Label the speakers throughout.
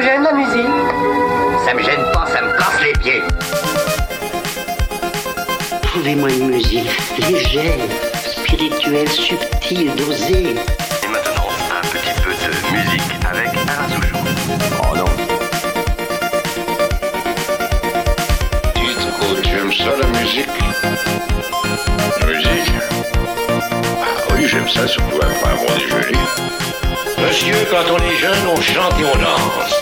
Speaker 1: vous gêne la musique
Speaker 2: Ça me gêne pas, ça me casse les pieds.
Speaker 3: Trouvez-moi une musique légère, spirituelle, subtile, dosée.
Speaker 4: Et maintenant, un petit peu de musique avec Alain Souchon.
Speaker 5: Oh non.
Speaker 6: Dites, tu aimes ça la musique La musique Ah oui, j'aime ça, surtout après un bon déjeuner. Monsieur, quand on est jeune, on chante et on danse.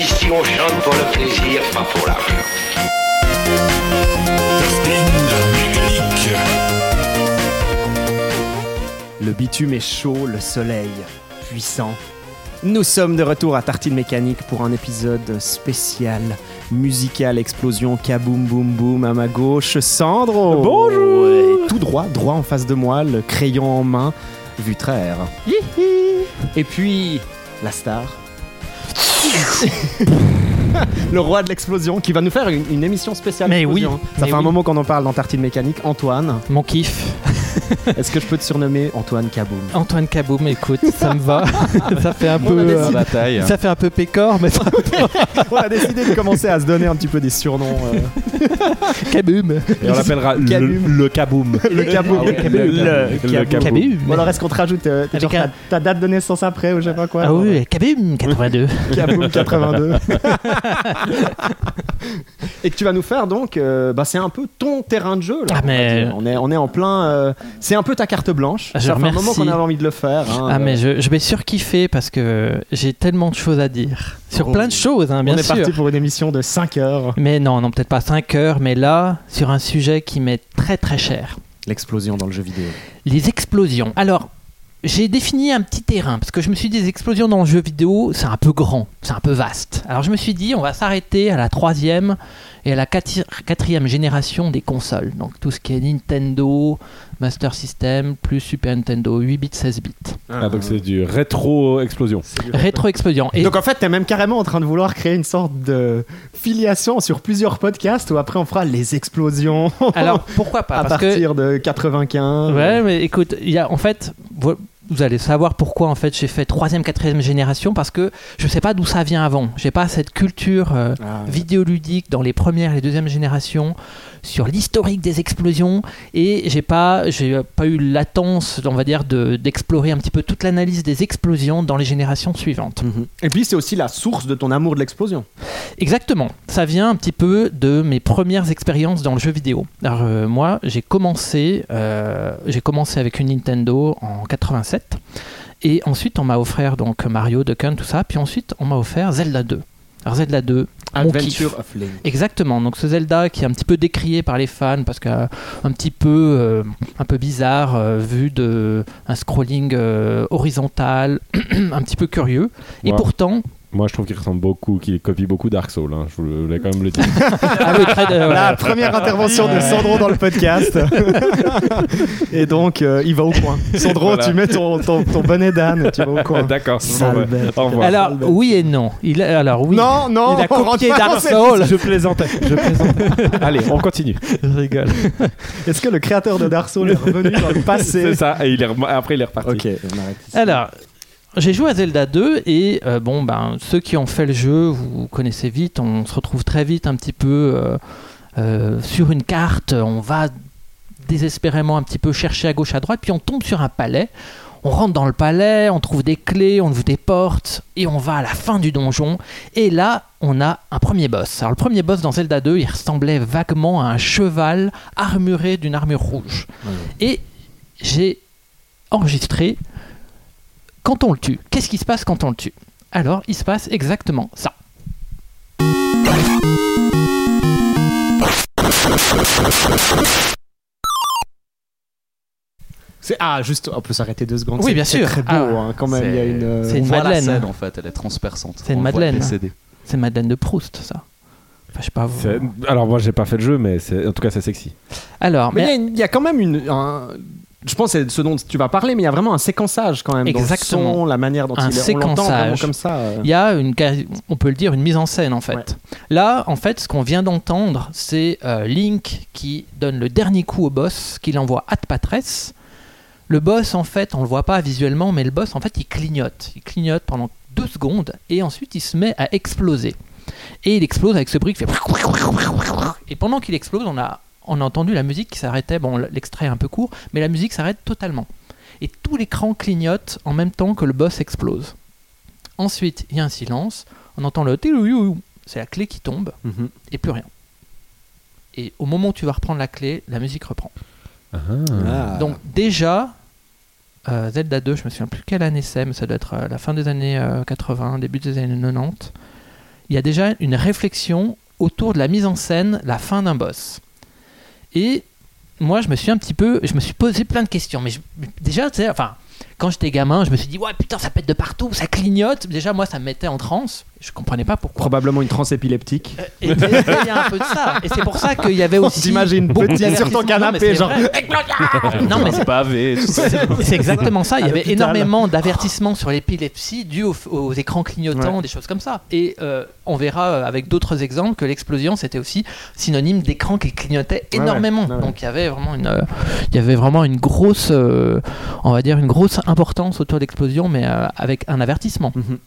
Speaker 6: Ici, on chante pour le plaisir, pas pour l'argent.
Speaker 7: Le bitume est chaud, le soleil puissant. Nous sommes de retour à Tartine Mécanique pour un épisode spécial musical explosion kaboum boum boum à ma gauche Sandro.
Speaker 8: Bonjour.
Speaker 7: Et tout droit, droit en face de moi, le crayon en main, Vutraire. Et puis la star. le roi de l'explosion qui va nous faire une, une émission spéciale.
Speaker 8: Mais oui.
Speaker 7: Ça
Speaker 8: mais
Speaker 7: fait un moment qu'on en parle dans Tartine Mécanique. Antoine,
Speaker 8: Mon kiff.
Speaker 7: est-ce que je peux te surnommer Antoine Kaboum?
Speaker 8: Antoine Kaboum, écoute, ça me va. ça fait un
Speaker 7: On
Speaker 8: peu.
Speaker 7: décidé-
Speaker 8: euh, ça fait un peu pécor, mais ça
Speaker 7: On a décidé de commencer à se donner un petit peu des surnoms. euh,
Speaker 8: Kaboum.
Speaker 5: Et on l'appellera le,
Speaker 7: Kaboom.
Speaker 5: le kaboom.
Speaker 7: le Kaboum.
Speaker 5: Ouais,
Speaker 7: Le. Kaboum. Ou alors est-ce qu'on te rajoute euh,
Speaker 8: Avec
Speaker 7: genre,
Speaker 8: un-
Speaker 7: ta, ta date de naissance après ou je sais pas quoi
Speaker 8: Ah oui, Kaboum 82.
Speaker 7: Kaboum 82. Et que tu vas nous faire donc, euh, bah, c'est un peu ton terrain de jeu. Là,
Speaker 8: Ah, mais-
Speaker 7: on, est, on est en plein. euh, c'est un peu ta carte blanche.
Speaker 8: Ah, je
Speaker 7: Ça fait un moment qu'on avait envie de le faire. hein,
Speaker 8: Ah,
Speaker 7: euh,
Speaker 8: mais je, je vais surkiffer parce que j'ai tellement de choses à dire. Sur
Speaker 7: Oh.
Speaker 8: plein de choses, hein, bien
Speaker 7: on est
Speaker 8: sûr.
Speaker 7: parti pour une émission de 5 heures.
Speaker 8: Mais non, non, peut-être pas 5 mais là, sur un sujet qui m'est très très cher.
Speaker 7: L'explosion dans le jeu vidéo.
Speaker 8: Les explosions. Alors, j'ai défini un petit terrain parce que je me suis dit, des explosions dans le jeu vidéo, c'est un peu grand, c'est un peu vaste. Alors, je me suis dit, on va s'arrêter à la troisième et à la quati- quatrième génération des consoles. Donc, tout ce qui est Nintendo, Master System, plus Super Nintendo, 8 bits, 16 bits.
Speaker 5: Ah, donc c'est du rétro-explosion.
Speaker 8: Rétro-explosion. Et
Speaker 7: Donc en fait, t'es même carrément en train de vouloir créer une sorte de filiation sur plusieurs podcasts où après on fera les explosions
Speaker 8: alors, pourquoi pas?
Speaker 7: À
Speaker 8: Parce que
Speaker 7: partir de 95.
Speaker 8: Ouais, mais écoute, il y a en fait, vous allez savoir pourquoi en fait j'ai fait troisième, quatrième génération parce que je sais pas d'où ça vient avant. J'ai pas cette culture euh,
Speaker 7: Ah,
Speaker 8: vidéoludique dans les premières et les deuxièmes générations sur l'historique des explosions et j'ai pas j'ai pas eu latence, on va dire, de d'explorer un petit peu toute l'analyse des explosions dans les générations suivantes.
Speaker 7: Mhm. Et puis c'est aussi la source de ton amour de l'explosion.
Speaker 8: Exactement. Ça vient un petit peu de mes premières expériences dans le jeu vidéo. Alors euh, moi, j'ai commencé, euh, j'ai commencé avec une Nintendo en 87, et ensuite on m'a offert donc Mario, Duck Hunt, tout ça, puis ensuite on m'a offert Zelda 2. Alors Zelda 2, mon
Speaker 7: Adventure of Link.
Speaker 8: Exactement. Donc ce Zelda qui est un petit peu décrié par les fans parce qu'un un petit peu euh, un peu bizarre euh, vu de un scrolling euh, horizontal, un petit peu curieux. Et pourtant,
Speaker 5: Moi, je trouve qu'il ressemble beaucoup, qu'il copie beaucoup Dark Souls. hein. Je voulais quand même le dire.
Speaker 8: ah oui, très, euh,
Speaker 7: La première intervention de Sandro dans le podcast. Et donc, euh, il va au coin. Sandro,
Speaker 5: Voilà.
Speaker 7: tu mets ton, ton, ton bonnet d'âne, tu vas au coin.
Speaker 5: D'accord. Bon, bah.
Speaker 8: Alors oui et non. Il a- alors oui.
Speaker 7: Non, non,
Speaker 8: il a copié Dark Souls.
Speaker 5: Je plaisantais. Je plaisantais. Allez, on continue.
Speaker 8: Je rigole.
Speaker 7: Est-ce que le créateur de Dark Souls est revenu dans le passé
Speaker 5: C'est ça. Et il est rem- après, il est reparti.
Speaker 7: Ok, on arrête. ici.
Speaker 8: Alors. J'ai joué à Zelda 2 et euh, bon ben ceux qui ont fait le jeu vous connaissez vite on se retrouve très vite un petit peu euh, euh, sur une carte on va désespérément un petit peu chercher à gauche à droite puis on tombe sur un palais. On rentre dans le palais on trouve des clés on ouvre des portes et on va à la fin du donjon. Et là on a un premier boss. Alors le premier boss dans Zelda 2 il ressemblait vaguement à un cheval armuré d'une armure rouge. Et j'ai enregistré quand on le tue. Qu'est-ce qui se passe quand on le tue? Alors, il se passe exactement ça.
Speaker 7: C'est- Ah, juste, on peut s'arrêter deux secondes.
Speaker 8: Oui,
Speaker 7: C'est-
Speaker 8: bien
Speaker 7: c'est
Speaker 8: sûr.
Speaker 7: très beau,
Speaker 8: Ah,
Speaker 7: hein, quand même. Il y a une. euh,
Speaker 8: C'est une
Speaker 9: on voit la
Speaker 8: madeleine.
Speaker 9: scène en fait, elle est transperçante.
Speaker 8: C'est une
Speaker 9: On
Speaker 8: madeleine. C'est Madeleine de Proust, ça. Enfin, je sais pas. vous-
Speaker 5: C'est- Alors, moi, j'ai pas fait le jeu, mais c'est- en tout cas, c'est sexy.
Speaker 8: Alors,
Speaker 7: Mais il y a
Speaker 8: mais
Speaker 7: une- il y, a quand même une. un- Je pense que c'est ce dont tu vas parler, mais il y a vraiment un séquençage quand même. dans le
Speaker 8: Exactement.
Speaker 7: son, la manière dont
Speaker 8: Un
Speaker 7: il. On
Speaker 8: séquençage.
Speaker 7: vraiment comme ça. euh.
Speaker 8: il y a une, on peut le dire, une mise en scène en fait.
Speaker 7: Ouais.
Speaker 8: Là, en fait, ce qu'on vient d'entendre, c'est euh, Link qui donne le dernier coup au boss, qu'il envoie à Patresse. Le boss, en fait, on le voit pas visuellement, mais le boss, en fait, il clignote. Il clignote pendant deux secondes et ensuite il se met à exploser. Et il explose avec ce bruit qui fait. Et pendant qu'il explose, on a, on a entendu la musique qui s'arrêtait. Bon, l'extrait est un peu court, mais la musique s'arrête totalement. Et tout l'écran clignote en même temps que le boss explose. Ensuite, il y a un silence. On entend le. C'est la clé qui tombe
Speaker 7: Mhm.
Speaker 8: et plus rien. Et au moment où tu vas reprendre la clé, la musique reprend.
Speaker 7: Ah.
Speaker 8: Donc déjà, euh, Zelda 2, je me souviens plus quelle année c'est, mais ça doit être euh, la fin des années euh, 80, début des années 90. Il y a déjà une réflexion autour de la mise en scène, la fin d'un boss. Et moi, je me suis un petit peu, je me suis posé plein de questions. Mais je- déjà, tu sais, enfin, quand j'étais gamin, je me suis dit, ouais, putain, ça pète de partout, ça clignote. Déjà, moi, ça me mettait en transe. Je comprenais pas pourquoi.
Speaker 7: Probablement une transe épileptique.
Speaker 8: Et et il y a un peu de ça. Et c'est pour ça qu'il y avait aussi.
Speaker 7: s'imagine
Speaker 8: beaucoup
Speaker 7: petit sur ton canapé,
Speaker 8: Non, mais c'est
Speaker 7: genre.
Speaker 8: vrai. Non, mais c'est
Speaker 5: tout ça.
Speaker 8: c'est exactement ça. Il y avait énormément d'avertissements sur l'épilepsie dus aux, aux écrans clignotants,
Speaker 7: Ouais.
Speaker 8: des choses comme ça. Et euh, on verra euh, avec d'autres exemples que l'explosion c'était aussi synonyme d'écran qui clignotait énormément.
Speaker 7: Ouais, ouais.
Speaker 8: Donc il y avait vraiment une, euh, il y avait vraiment une grosse, euh, on va dire une grosse importance autour de l'explosion, mais euh, avec un avertissement.
Speaker 7: Mhm.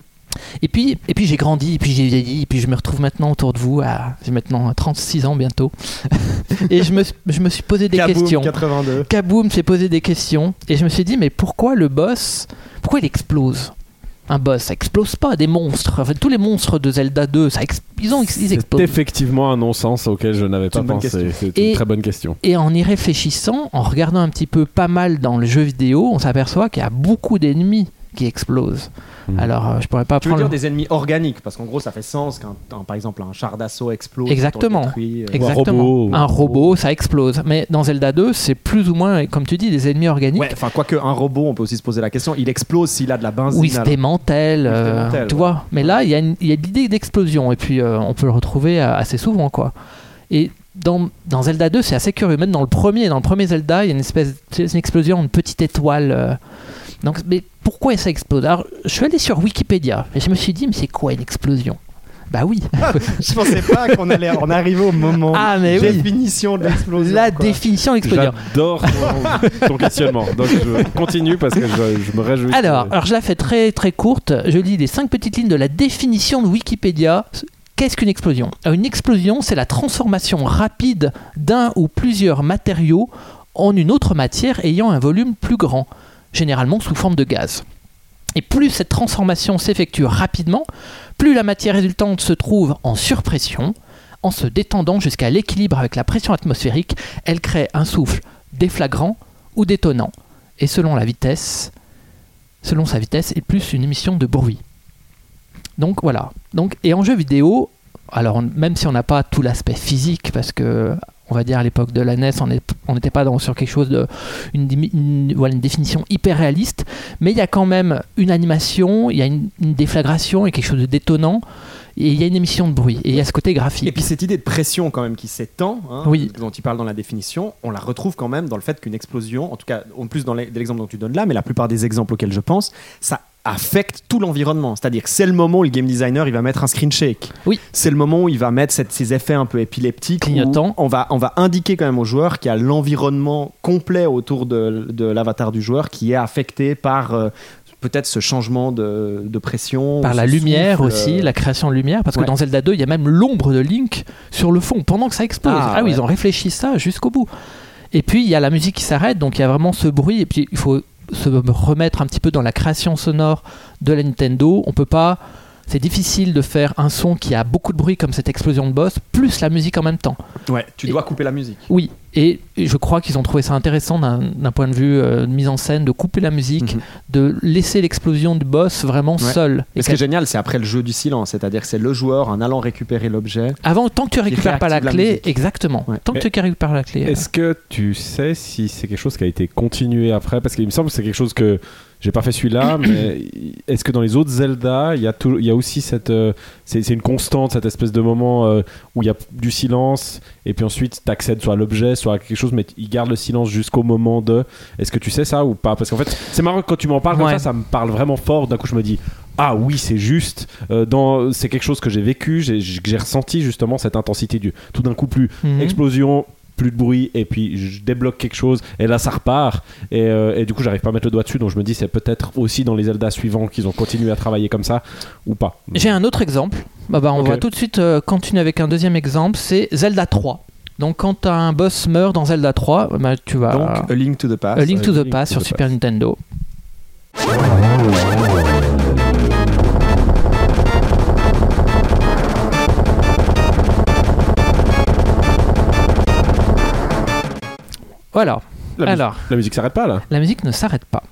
Speaker 8: Et puis, et puis j'ai grandi, et puis j'ai vieilli, et puis je me retrouve maintenant autour de vous, à, j'ai maintenant 36 ans bientôt, et je me, je me suis posé des
Speaker 7: Kaboom,
Speaker 8: questions.
Speaker 7: 82.
Speaker 8: Kaboom s'est posé des questions et je me suis dit mais pourquoi le boss pourquoi il explose? Un boss ça explose pas des monstres Enfin, tous les monstres de Zelda 2 ça ils ont ils
Speaker 5: C'est
Speaker 8: explosent
Speaker 5: effectivement un non-sens auquel je n'avais
Speaker 7: C'est
Speaker 5: pas pensé. C'est une très bonne question.
Speaker 8: et en y réfléchissant en regardant un petit peu pas mal dans le jeu vidéo on s'aperçoit qu'il y a beaucoup d'ennemis qui explosent
Speaker 5: Mhm.
Speaker 8: alors euh, je pourrais pas
Speaker 7: Tu veux
Speaker 8: prendre
Speaker 7: dire des ennemis organiques Parce qu'en gros, ça fait sens qu'un, un- par exemple, un char d'assaut explose.
Speaker 8: Exactement.
Speaker 7: détruit, euh,
Speaker 8: exactement
Speaker 5: robot.
Speaker 8: un robot ça explose mais dans Zelda 2 c'est plus ou moins comme tu dis des ennemis organiques
Speaker 7: Ouais, enfin, quoique un robot, on peut aussi se poser la question, il explose s'il a de la benzine.
Speaker 8: Oui, c'était euh,
Speaker 7: mental,
Speaker 8: tu vois. Mais là, il y a, il l'idée d'explosion, et puis euh, on peut le retrouver assez souvent, quoi. Et dans, dans Zelda 2, c'est assez curieux. Même dans le premier, dans le premier Zelda, il y a une espèce, c'est une petite étoile. euh. Donc, mais pourquoi ça explose Alors, je suis allé sur Wikipédia, et je me suis dit, mais c'est quoi une explosion? Bah oui,
Speaker 7: Je pensais pas qu'on allait en arriver au moment.
Speaker 8: Ah, mais oui.
Speaker 7: Définition de l'explosion.
Speaker 8: la
Speaker 7: quoi.
Speaker 8: définition de l'explosion.
Speaker 5: J'adore ton, ton questionnement. Donc je continue parce que je, je me réjouis.
Speaker 8: Alors,
Speaker 5: que-
Speaker 8: alors, je la fais très très courte. Je lis les cinq petites lignes de la définition de Wikipédia. Qu'est-ce qu'une explosion? Alors, Une explosion, c'est la transformation rapide d'un ou plusieurs matériaux en une autre matière ayant un volume plus grand, généralement sous forme de gaz. Et plus cette transformation s'effectue rapidement, plus la matière résultante se trouve en surpression. En se détendant jusqu'à l'équilibre avec la pression atmosphérique, elle crée un souffle déflagrant ou détonnant. Et selon la vitesse, selon sa vitesse et plus une émission de bruit. Donc voilà. Donc, et en jeu vidéo, alors même si on n'a pas tout l'aspect physique, parce que on va dire à l'époque de la NES, on n'était pas dans, sur quelque chose de une, dimi- une- voilà, une définition hyper réaliste, mais il y a quand même une animation, il y a une, une déflagration, il y a quelque chose de détonnant, et il y a une émission de bruit, et il y a ce côté graphique.
Speaker 7: Et puis cette idée de pression quand même qui s'étend, hein,
Speaker 8: Oui.
Speaker 7: dont tu parles dans la définition, on la retrouve quand même dans le fait qu'une explosion, en tout cas en plus dans l'exemple dont tu donnes là, mais la plupart des exemples auxquels je pense, ça affecte tout l'environnement. C'est-à-dire que c'est le moment où le game designer il va mettre un screen shake.
Speaker 8: Oui.
Speaker 7: C'est le moment où il va mettre cette- ces effets un peu épileptiques. où. On va, on va indiquer quand même au joueur qu'il y a l'environnement complet autour de, de l'avatar du joueur qui est affecté par euh, peut-être ce changement de, de pression.
Speaker 8: par la lumière
Speaker 7: souffle,
Speaker 8: aussi,
Speaker 7: euh,
Speaker 8: la création de lumière, parce
Speaker 7: Ouais.
Speaker 8: que dans Zelda 2, il y a même l'ombre de Link sur le fond pendant que ça explose.
Speaker 7: Ah,
Speaker 8: Ah, oui,
Speaker 7: ouais.
Speaker 8: ils ont réfléchi ça jusqu'au bout. Et puis il y a la musique qui s'arrête, donc il y a vraiment ce bruit, et puis il faut se remettre un petit peu dans la création sonore de la Nintendo. On peut pas. C'est difficile de faire un son qui a beaucoup de bruit comme cette explosion de boss, plus la musique en même temps.
Speaker 7: Ouais, tu
Speaker 8: Et-
Speaker 7: dois couper la musique.
Speaker 8: Oui, et et je crois qu'ils ont trouvé ça intéressant d'un point de vue euh, de mise en scène, de couper la musique,
Speaker 7: Mhm.
Speaker 8: de laisser l'explosion du boss vraiment
Speaker 7: Ouais.
Speaker 8: seul.
Speaker 7: Et ce qui est génial, c'est après le jeu du silence, c'est-à-dire que c'est le joueur en allant récupérer l'objet.
Speaker 8: Avant, tant que tu récupères pas la clé,
Speaker 7: musique.
Speaker 8: exactement.
Speaker 7: Ouais.
Speaker 8: Tant que tu récupères la clé. euh,
Speaker 5: Est-ce que tu sais si c'est quelque chose qui a été continué après? Parce qu'il me semble que c'est quelque chose que j'ai pas fait celui-là, mais est-ce que dans les autres Zelda, il y a, tout- y a aussi cette. euh, c'est une constante, cette espèce de moment euh, où il y a du silence, et puis ensuite tu accèdes soit à l'objet, soit à quelque chose, mais il garde le silence jusqu'au moment de. Est-ce que tu sais ça ou pas? Parce qu'en fait, c'est marrant quand tu m'en parles comme ça, ça me parle vraiment fort. D'un coup, je me dis. Ah oui, c'est juste. Euh, dans, c'est quelque chose que j'ai vécu, j'ai ressenti justement cette intensité du tout d'un coup plus
Speaker 8: mhm.
Speaker 5: explosion, plus de bruit et puis je débloque quelque chose et là ça repart et, euh, et du coup j'arrive pas à mettre le doigt dessus donc je me dis c'est peut-être aussi dans les Zelda suivants qu'ils ont continué à travailler comme ça ou pas.
Speaker 8: J'ai un autre exemple. Bah, bah, on va tout de suite euh, continuer avec un deuxième exemple. C'est Zelda 3. Donc quand un boss meurt dans Zelda 3, bah, tu vas...
Speaker 7: Donc, A Link to the Past.
Speaker 8: A Link to the
Speaker 5: Link
Speaker 8: Past
Speaker 5: to
Speaker 8: sur
Speaker 5: the
Speaker 8: Super Nintendo. Voilà.
Speaker 5: La, musique-
Speaker 8: Alors,
Speaker 5: la musique s'arrête pas là
Speaker 8: la musique ne s'arrête pas.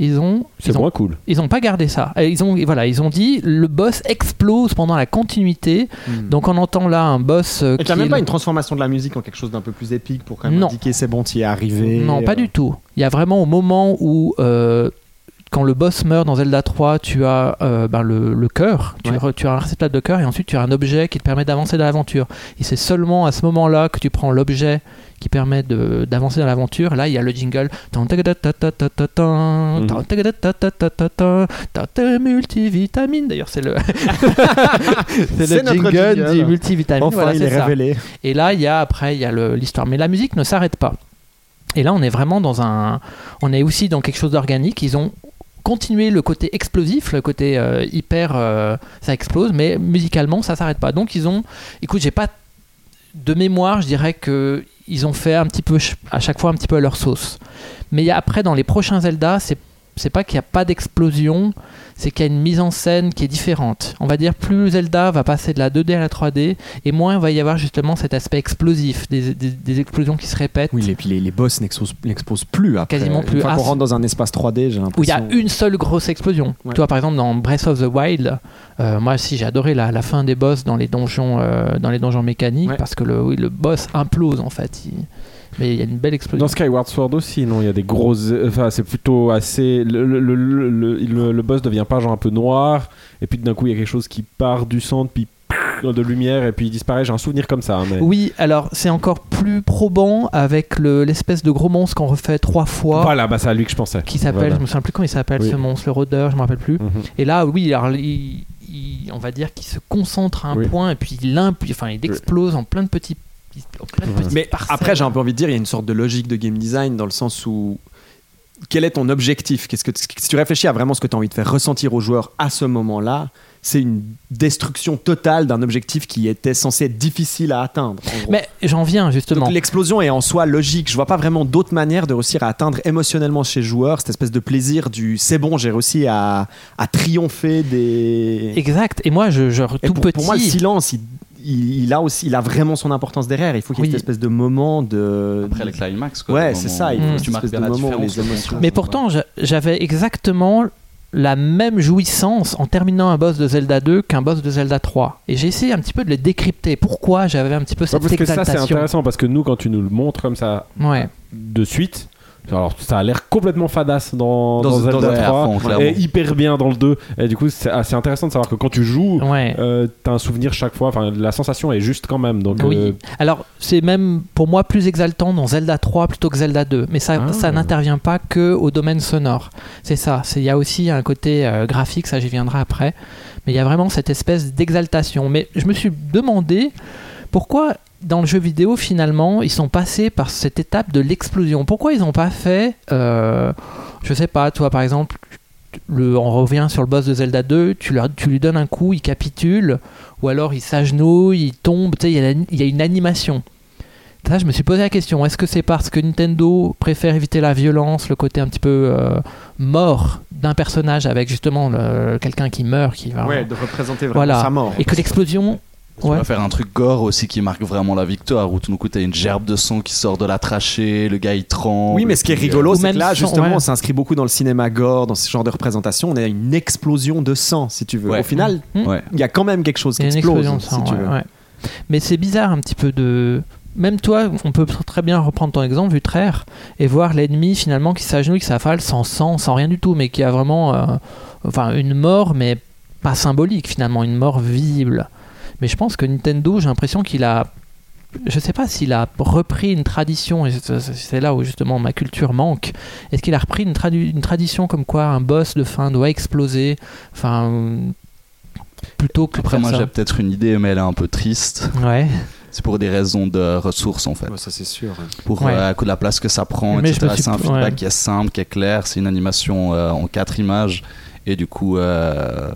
Speaker 8: Ils ont,
Speaker 5: C'est
Speaker 8: ont
Speaker 5: moins cool.
Speaker 8: ils ont pas gardé ça. Ils ont, voilà, ils ont dit le boss explose pendant la continuité.
Speaker 7: Hmm.
Speaker 8: Donc on entend là un boss. euh,
Speaker 7: Et a
Speaker 8: qui
Speaker 7: même
Speaker 8: est-
Speaker 7: pas une transformation de la musique en quelque chose d'un peu plus épique pour quand même
Speaker 8: Non.
Speaker 7: indiquer c'est bon, t'y es arrivé.
Speaker 8: Non, pas
Speaker 7: euh,
Speaker 8: du tout. Il y a vraiment au moment où, euh, quand le boss meurt dans Zelda 3, tu as euh, ben, le, le cœur, tu,
Speaker 7: Ouais.
Speaker 8: tu as un réceptacle de cœur et ensuite tu as un objet qui te permet d'avancer dans l'aventure. Et c'est seulement à ce moment-là que tu prends l'objet qui permet de- d'avancer dans l'aventure. Là, il y a le jingle. Multivitamine. D'ailleurs, c'est le, c'est le jingle,
Speaker 7: jingle.
Speaker 8: du multivitamine.
Speaker 7: Enfin,
Speaker 8: Voilà,
Speaker 7: il
Speaker 8: c'est
Speaker 7: est
Speaker 8: ça.
Speaker 7: révélé.
Speaker 8: Et là, il y a après, il y a l'histoire. Mais la musique ne s'arrête pas. Et là, on est vraiment dans un. On est aussi dans quelque chose d'organique. Ils ont continué le côté explosif, le côté euh, hyper. euh, ça explose, mais musicalement, ça s'arrête pas. Donc, ils ont. Écoute, j'ai pas de mémoire, je dirais que ils ont fait un petit peu à chaque fois un petit peu à leur sauce. Mais après, dans les prochains Zelda, c'est c'est pas qu'il n'y a pas d'explosion, c'est qu'il y a une mise en scène qui est différente. On va dire plus Zelda va passer de la 2D à la 3D, et moins il va y avoir justement cet aspect explosif, des, des- des explosions qui se répètent.
Speaker 7: Oui, et puis les, les boss n'exposent n'exposent plus après.
Speaker 8: Quasiment plus.
Speaker 7: Une fois
Speaker 8: Ah,
Speaker 7: qu'on rentre dans un espace 3D, j'ai
Speaker 8: où il y a
Speaker 7: l'impression.
Speaker 8: une seule grosse explosion.
Speaker 7: Ouais.
Speaker 8: Toi, par exemple, dans Breath of the Wild, euh, moi aussi j'ai adoré la, la fin des boss dans les donjons, euh, dans les donjons mécaniques,
Speaker 7: Ouais.
Speaker 8: parce que le, oui, le boss implose en fait. Il- Mais il y a une belle explosion.
Speaker 5: Dans Skyward Sword aussi, non, il y a des grosses. Enfin, c'est plutôt assez. Le, le, le, boss devient pas genre un peu noir, et puis d'un coup, il y a quelque chose qui part du centre, puis de lumière, et puis il disparaît. J'ai un souvenir comme ça. hein, Mais...
Speaker 8: Oui, alors c'est encore plus probant avec le- l'espèce de gros monstre qu'on refait trois fois.
Speaker 5: Voilà, bah c'est à lui que je pensais.
Speaker 8: Qui s'appelle,
Speaker 5: Voilà.
Speaker 8: je me souviens plus comment il s'appelle
Speaker 5: Oui.
Speaker 8: ce monstre, le rôdeur, je me rappelle plus.
Speaker 5: Mhm.
Speaker 8: Et là, oui, alors il, il- on va dire qu'il se concentre à un
Speaker 5: Oui.
Speaker 8: point et puis il, imp- enfin, il explose en plein de petits.
Speaker 7: Mais après, j'ai un peu envie de dire, il y a une sorte de logique de game design dans le sens où quel est ton objectif? Qu'est-ce que si tu réfléchis à vraiment ce que tu as envie de faire ressentir aux joueurs à ce moment-là, c'est une destruction totale d'un objectif qui était censé être difficile à atteindre.
Speaker 8: Mais j'en viens justement.
Speaker 7: L'explosion est en soi logique. Je vois pas vraiment d'autre manière de réussir à atteindre émotionnellement chez le joueur cette espèce de plaisir du c'est bon, j'ai réussi à, à triompher des.
Speaker 8: Exact. Et moi, je, tout
Speaker 7: pour,
Speaker 8: petit.
Speaker 7: pour moi, le silence, il, il- il a aussi, il a vraiment son importance derrière. Il faut qu'il y ait
Speaker 8: Oui.
Speaker 7: cette espèce de moment de.
Speaker 1: Après le climax, quoi.
Speaker 7: Ouais, c'est ça, il
Speaker 8: faut
Speaker 7: une
Speaker 1: tu marques bien la
Speaker 7: moment les
Speaker 1: le
Speaker 7: émotions-
Speaker 8: Mais pourtant, j'a- j'avais exactement la même jouissance en terminant un boss de Zelda 2 qu'un boss de Zelda 3. Et j'ai essayé un petit peu de les décrypter. Pourquoi j'avais un petit peu
Speaker 5: Ouais,
Speaker 8: cette
Speaker 5: parce que ça, c'est intéressant parce que nous, quand tu nous le montres comme ça
Speaker 8: Ouais.
Speaker 5: de suite. Alors, ça a l'air complètement fadasse dans,
Speaker 7: Dans-
Speaker 5: dans
Speaker 7: dans-
Speaker 5: Zelda
Speaker 1: ouais, à
Speaker 5: 3
Speaker 1: fond,
Speaker 5: et hyper bien dans le 2. Et du coup, c'est assez intéressant de savoir que quand tu joues,
Speaker 8: Ouais.
Speaker 5: euh, t'as un souvenir chaque fois. Enfin, la sensation est juste quand même. Donc,
Speaker 8: Oui.
Speaker 5: euh,
Speaker 8: Alors, c'est même pour moi plus exaltant dans Zelda 3 plutôt que Zelda 2. Mais ça,
Speaker 5: Ah.
Speaker 8: ça n'intervient pas que au domaine sonore. C'est ça. C'est- Il y a aussi un côté euh, graphique, ça j'y viendrai après. Mais il y a vraiment cette espèce d'exaltation. Mais je me suis demandé pourquoi dans le jeu vidéo finalement ils sont passés par cette étape de l'explosion? Pourquoi ils n'ont pas fait, euh, je sais pas, toi par exemple, le, on revient sur le boss de Zelda 2, tu, leur- tu lui donnes un coup, il capitule, ou alors il s'agenouille, il tombe, tu sais, il y, a il y a une animation. Ça, je me suis posé la question, est-ce que c'est parce que Nintendo préfère éviter la violence, le côté un petit peu euh, mort d'un personnage avec justement quelqu'un qui meurt, qui va...
Speaker 7: Ouais, de représenter vraiment
Speaker 8: Voilà.
Speaker 7: sa mort.
Speaker 8: Et que l'explosion...
Speaker 1: Tu
Speaker 8: Ouais.
Speaker 1: vas faire un truc gore aussi qui marque vraiment la victoire, où tout d'un coup t'as une gerbe de sang qui sort de la trachée, le gars il tremble.
Speaker 7: Oui, mais ce qui est
Speaker 1: euh,
Speaker 7: rigolo, c'est que là, justement,
Speaker 8: ouais.
Speaker 7: on s'inscrit beaucoup dans le cinéma gore, dans ce genre de représentation. On a une explosion de sang, si tu veux.
Speaker 1: Ouais.
Speaker 7: Au final,
Speaker 8: Hmm.
Speaker 1: Ouais.
Speaker 7: il y a quand même quelque chose qui
Speaker 8: Il y a une
Speaker 7: explose,
Speaker 8: explosion de
Speaker 7: si
Speaker 8: sang,
Speaker 7: tu
Speaker 8: ouais,
Speaker 7: veux.
Speaker 8: ouais. Mais c'est bizarre un petit peu de. Même toi, on peut très bien reprendre ton exemple, Vutraire, et voir l'ennemi finalement qui s'agenouille, qui s'affale sans sang, sans rien du tout, mais qui a vraiment. euh, enfin, une mort, mais pas symbolique finalement, une mort visible. Mais je pense que Nintendo, j'ai l'impression qu'il a. Je sais pas s'il a repris une tradition, et c'est- là où justement ma culture manque. Est-ce qu'il a repris une, tradu- une tradition comme quoi un boss de fin doit exploser? Enfin. Plutôt que
Speaker 1: Après, moi
Speaker 8: ça.
Speaker 1: j'ai peut-être une idée, mais elle est un peu triste.
Speaker 8: Ouais.
Speaker 1: c'est pour des raisons de ressources en fait.
Speaker 7: Ouais, ça c'est sûr.
Speaker 1: Pour
Speaker 8: Ouais.
Speaker 1: euh, à coup de la place que ça prend,
Speaker 8: Mais
Speaker 1: etc.
Speaker 8: suis-
Speaker 1: C'est un feedback
Speaker 8: ouais.
Speaker 1: qui est simple, qui est clair. C'est une animation euh, en quatre images et du coup, euh,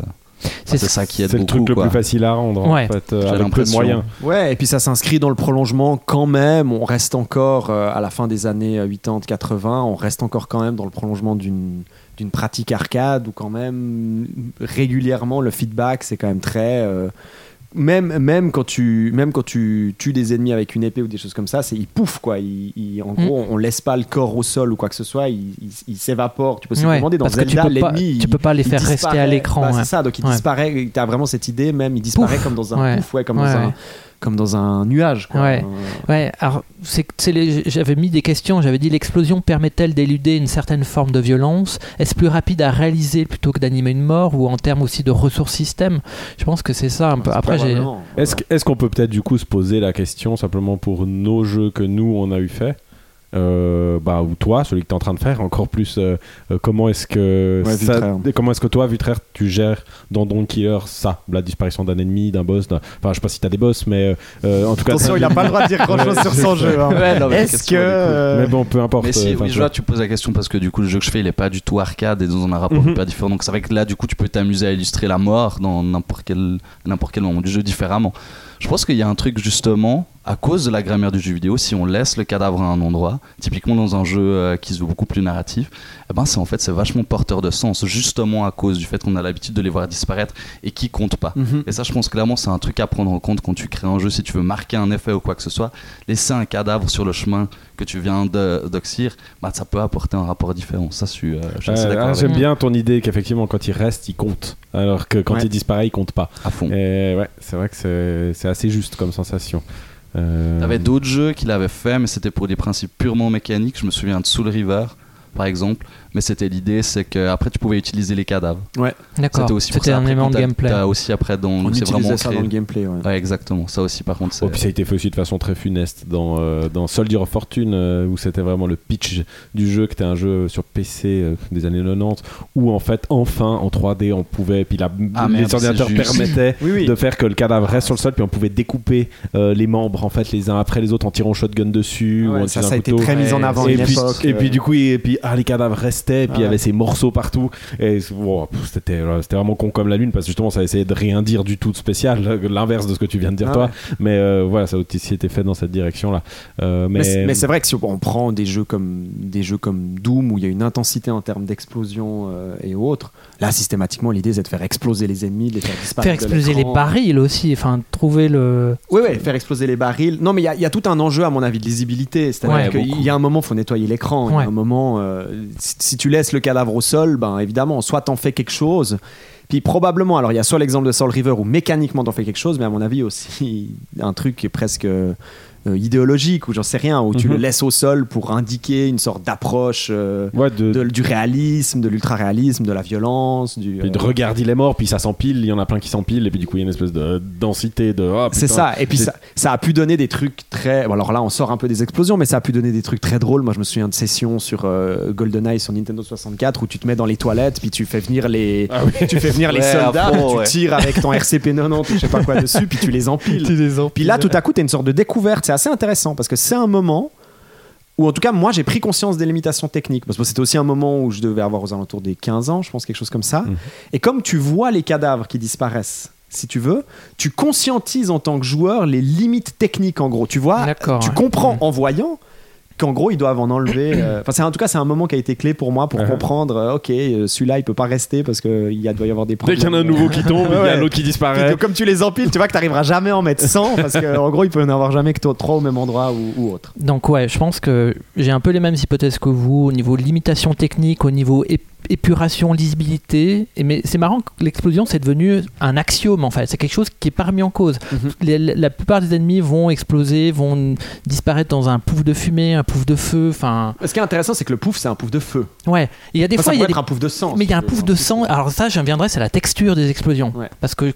Speaker 8: C'est
Speaker 1: ça qui aide
Speaker 5: C'est le truc le plus facile à rendre
Speaker 8: Ouais.
Speaker 5: en fait, euh, avec peu de moyens.
Speaker 7: Ouais, et puis ça s'inscrit dans le prolongement quand même. On reste encore euh, à la fin des années euh, 80-80, on reste encore quand même dans le prolongement d'une d'une pratique arcade où quand même régulièrement le feedback c'est quand même très euh, même même quand tu même quand tu tues des ennemis avec une épée ou des choses comme ça, c'est il pouffe quoi. En
Speaker 8: Mm.
Speaker 7: gros, on laisse pas le corps au sol ou quoi que ce soit. Il, il- il s'évapore. Tu peux se
Speaker 8: Ouais,
Speaker 7: demander dans
Speaker 8: parce
Speaker 7: Zelda
Speaker 8: peux pas-
Speaker 7: l'ennemi.
Speaker 8: tu peux pas les faire rester à l'écran,
Speaker 7: Bah,
Speaker 8: ouais.
Speaker 7: C'est ça. Donc il
Speaker 8: Ouais.
Speaker 7: disparaît. Tu as vraiment cette idée même. Il disparaît
Speaker 8: Pouf.
Speaker 7: comme dans un pouf, ouais, comme dans un. Comme dans un nuage. Quoi.
Speaker 8: Ouais. Ouais, alors c'est, j'avais mis des questions, j'avais dit l'explosion permet-elle d'éluder une certaine forme de violence? Est-ce plus rapide à réaliser plutôt que d'animer une mort ou en termes aussi de ressources système? Je pense que c'est ça un peu. Après, j'ai.
Speaker 5: Est-ce est-ce qu'on peut peut-être du coup se poser la question simplement pour nos jeux que nous on a eu fait euh, bah, ou toi, celui que tu es en train de faire, encore plus euh, euh, comment est-ce que
Speaker 7: Ouais,
Speaker 5: ça-
Speaker 7: Vutraire.
Speaker 5: comment est-ce que toi, Vutraire, tu gères dans Don Killer ça, la disparition d'un ennemi, d'un boss, d'un- enfin je sais pas si t'as des boss, mais euh, en tout cas.
Speaker 7: Attention, il a pas le droit de dire grand chose sur son jeu. hein.
Speaker 1: Ouais, non, mais
Speaker 7: Est-ce que euh,
Speaker 5: Mais bon, peu importe.
Speaker 1: Mais si,
Speaker 5: euh,
Speaker 1: oui,
Speaker 5: tu
Speaker 1: je vois, tu poses la question parce que du coup, le jeu que je fais, il est pas du tout arcade et dans un rapport
Speaker 5: Mhm.
Speaker 1: hyper différent. Donc c'est vrai que là, du coup, tu peux t'amuser à illustrer la mort dans n'importe quel, n'importe quel moment du jeu différemment. Je pense qu'il y a un truc justement, à cause de la grammaire du jeu vidéo, si on laisse le cadavre à un endroit, typiquement dans un jeu euh, qui se veut beaucoup plus narratif, eh ben c'est en fait c'est vachement porteur de sens, justement à cause du fait qu'on a l'habitude de les voir disparaître et qui comptent pas.
Speaker 7: Mhm.
Speaker 1: Et ça, je pense clairement, c'est un truc à prendre en compte quand tu crées un jeu. Si tu veux marquer un effet ou quoi que ce soit, laisser un cadavre sur le chemin que tu viens de- d'oxyre, bah, ça peut apporter un rapport différent. Ça, je suis, euh, je suis
Speaker 5: Euh,
Speaker 1: d'accord
Speaker 5: ah, J'aime bien ton idée qu'effectivement quand il reste, il compte, alors que quand
Speaker 7: Ouais.
Speaker 5: il disparaît, il compte pas.
Speaker 1: à fond.
Speaker 5: Et ouais, c'est vrai que c'est c'est assez juste comme sensation. Euh,
Speaker 1: Il y avait d'autres jeux qu'il avait fait, mais c'était pour des principes purement mécaniques. Je me souviens de Soul River, par exemple. Mais c'était l'idée, c'est qu'après, tu pouvais utiliser les cadavres.
Speaker 8: D'accord.
Speaker 1: C'était aussi pour
Speaker 8: C'était
Speaker 1: ça.
Speaker 8: un élément de gameplay.
Speaker 1: t'as aussi après dans.
Speaker 7: On
Speaker 1: c'est vraiment
Speaker 7: utilisait ça
Speaker 1: créé-
Speaker 7: dans le gameplay. ouais.
Speaker 1: Ouais, exactement. Ça aussi, par contre, c'est.
Speaker 5: Oh, puis ça a été fait aussi de façon très funeste dans, euh, dans Soldier of Fortune, euh, où c'était vraiment le pitch du jeu, que était un jeu sur PC euh, des années 90, où en fait, enfin, en 3D, on pouvait, puis la,
Speaker 1: Ah,
Speaker 5: les
Speaker 1: merde,
Speaker 5: ordinateurs permettaient
Speaker 7: Oui, oui.
Speaker 5: de faire que le cadavre reste sur le sol, puis on pouvait découper euh, les membres, en fait, les uns après les autres, en tirant shotgun dessus, ou
Speaker 7: Ouais,
Speaker 5: en
Speaker 7: ça, a été très mis en avant
Speaker 5: et
Speaker 7: une
Speaker 5: puis,
Speaker 7: époque.
Speaker 5: et puis du coup, et puis ah, les cadavres restaient, puis il y
Speaker 7: Ouais.
Speaker 5: avait ces morceaux partout. Et wow, pff, c'était vraiment con comme la lune parce que justement ça essayait de rien dire du tout de spécial, l'inverse de ce que tu viens de dire
Speaker 7: Ah
Speaker 5: toi.
Speaker 7: ouais.
Speaker 5: Mais euh, voilà, ça a aussi été fait dans cette direction-là. Euh,
Speaker 7: Mais,
Speaker 5: mais
Speaker 7: c'est- vrai que si on prend des jeux comme des jeux comme Doom où il y a une intensité en termes d'explosion euh, et autres, là systématiquement l'idée c'est de faire exploser les ennemis, de les faire disparaître.
Speaker 8: Faire
Speaker 7: de
Speaker 8: exploser les barils aussi, enfin trouver le.
Speaker 7: Oui, ouais, faire exploser les barils. Non, mais il y a- il y, a tout un enjeu, à mon avis, de lisibilité. C'est-à-dire
Speaker 8: Ouais,
Speaker 7: qu'il y a un moment, il faut nettoyer l'écran. Il y
Speaker 8: Ouais.
Speaker 7: a un moment, euh, si, si tu laisses le cadavre au sol, ben évidemment, soit t'en fais quelque chose. Puis probablement, alors il y a soit l'exemple de Soul River où mécaniquement t'en fais quelque chose, mais à mon avis aussi un truc qui est presque euh, idéologique ou j'en sais rien, où tu
Speaker 5: Mhm.
Speaker 7: le laisses au sol pour indiquer une sorte d'approche euh,
Speaker 5: ouais, de,
Speaker 7: de- du réalisme, de l'ultra-réalisme, de la violence. Du,
Speaker 5: puis de
Speaker 7: euh,
Speaker 5: regarder les morts, puis ça s'empile, il y en a plein qui s'empilent, et puis du coup il y a une espèce de densité de. ah,
Speaker 7: C'est ça, et puis ça, ça a pu donner des trucs très. bon, alors là, on sort un peu des explosions, mais ça a pu donner des trucs très drôles. Moi, je me souviens de sessions sur GoldenEye sur Nintendo 64 où tu te mets dans les toilettes, puis tu fais venir les,
Speaker 5: Ah oui.
Speaker 7: tu fais venir les
Speaker 1: Ouais,
Speaker 7: soldats, tu
Speaker 1: ouais.
Speaker 7: tires avec ton RCP 90 ou je sais pas quoi dessus, puis tu les empiles. Puis là, tout à coup, tu as une sorte de découverte. C'est assez intéressant parce que c'est un moment où, en tout cas, moi, j'ai pris conscience des limitations techniques. Parce que c'était aussi un moment où je devais avoir aux alentours des 15 ans, je pense, quelque chose comme ça.
Speaker 5: Mhm.
Speaker 7: Et comme tu vois les cadavres qui disparaissent, si tu veux, tu conscientises en tant que joueur les limites techniques, en gros. Tu vois, tu comprends
Speaker 8: Mhm.
Speaker 7: en voyant qu'en gros ils doivent en enlever. euh, Enfin, c'est en tout cas c'est un moment qui a été clé pour moi pour
Speaker 5: Uh-huh.
Speaker 7: comprendre. euh, ok, euh, celui-là il peut pas rester parce que il y a, doit y avoir des
Speaker 5: Dès
Speaker 7: problèmes.
Speaker 5: qu'il y en a un nouveau qui tombe, il y a
Speaker 7: Ouais.
Speaker 5: l'autre qui
Speaker 7: Puis
Speaker 5: disparaît.
Speaker 7: comme tu les empiles, tu vois que tu n'arriveras jamais à en mettre 100 parce qu'en gros, il peut y en avoir jamais que toi- trois au même endroit ou, ou autre.
Speaker 8: Donc ouais, je pense que j'ai un peu les mêmes hypothèses que vous au niveau limitation technique, au niveau ép- épuration, lisibilité. Et mais c'est marrant que l'explosion c'est devenu un axiome en fait. C'est quelque chose qui est pas remis en cause.
Speaker 7: Mhm.
Speaker 8: Les- la plupart des ennemis vont exploser, vont disparaître dans un pouf de fumée, un pouf de feu. Enfin
Speaker 7: Ce qui est intéressant, c'est que le pouf, c'est un pouf de feu.
Speaker 8: ouais. Il y a des
Speaker 7: Enfin,
Speaker 8: fois
Speaker 7: ça
Speaker 8: il y a
Speaker 7: peut
Speaker 8: des
Speaker 7: être un pouf de sang.
Speaker 8: mais il y a un pouf de sang. Alors ça, j'en viendrai, c'est la texture des explosions.
Speaker 7: Ouais.
Speaker 8: Parce que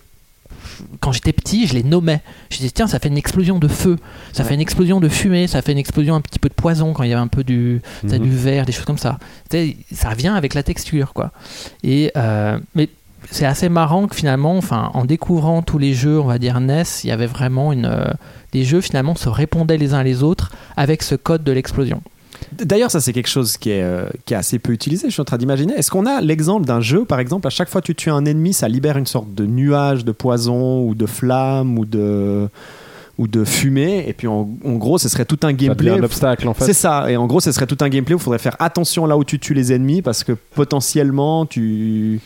Speaker 8: quand j'étais petit, je les nommais. Je disais tiens, ça fait une explosion de feu, ça
Speaker 7: Ouais.
Speaker 8: fait une explosion de fumée, ça fait une explosion un petit peu de poison quand il y avait un peu du, sais,
Speaker 5: Mhm.
Speaker 8: du verre, des choses comme ça. Ça vient avec la texture, quoi. Et euh, mais c'est assez marrant que finalement, enfin, en découvrant tous les jeux, on va dire NES, il y avait vraiment une, euh, des jeux finalement se répondaient les uns les autres avec ce code de l'explosion.
Speaker 7: D'ailleurs, ça c'est quelque chose qui est, euh, qui est assez peu utilisé. Je suis en train d'imaginer. Est-ce qu'on a l'exemple d'un jeu, par exemple, à chaque fois que tu tues un ennemi, ça libère une sorte de nuage de poison ou de flamme ou de ou de fumée? Et puis en, en gros ce serait tout un gameplay
Speaker 5: un obstacle en fait.
Speaker 7: c'est ça et en gros ce serait tout un gameplay où il faudrait faire attention là où tu tues les ennemis parce que potentiellement tu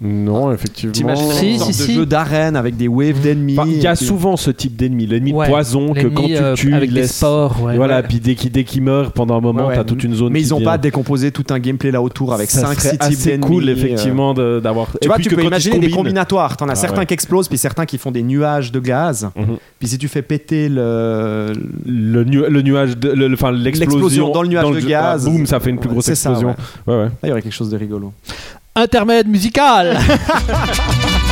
Speaker 5: Non, effectivement.
Speaker 7: t'imagines
Speaker 8: Si, si, si.
Speaker 7: jeu d'arène avec des waves d'ennemis
Speaker 5: Il y a souvent ce type d'ennemi, l'ennemi de poison que quand tu
Speaker 8: euh,
Speaker 5: tues,
Speaker 8: avec
Speaker 5: il
Speaker 8: des
Speaker 5: laisse-
Speaker 8: spores, ouais.
Speaker 5: Et voilà,
Speaker 8: Ouais.
Speaker 5: puis dès qu'il dès meurt, pendant un moment,
Speaker 7: Ouais, ouais.
Speaker 5: t'as toute une zone.
Speaker 7: mais ils ont pas décomposé tout un gameplay là autour avec
Speaker 5: Ça
Speaker 7: 5
Speaker 5: serait
Speaker 7: 6 types
Speaker 5: assez
Speaker 7: d'ennemis
Speaker 5: cool
Speaker 7: euh.
Speaker 5: effectivement de- d'avoir.
Speaker 7: Tu vois, tu peux imaginer des combinatoires. T'en as
Speaker 5: Ah
Speaker 7: certains qui explosent, puis certains qui font des nuages de gaz.
Speaker 5: Mhm.
Speaker 7: Puis si tu fais péter le.
Speaker 5: le, nu- le nuage, de, le- le- enfin l'explosion
Speaker 7: dans le nuage de gaz.
Speaker 5: ah, boum, ça fait une plus grosse
Speaker 7: c'est ça,
Speaker 5: explosion. ouais. ouais.
Speaker 7: Là, il y aurait quelque chose de rigolo.
Speaker 8: Intermède musical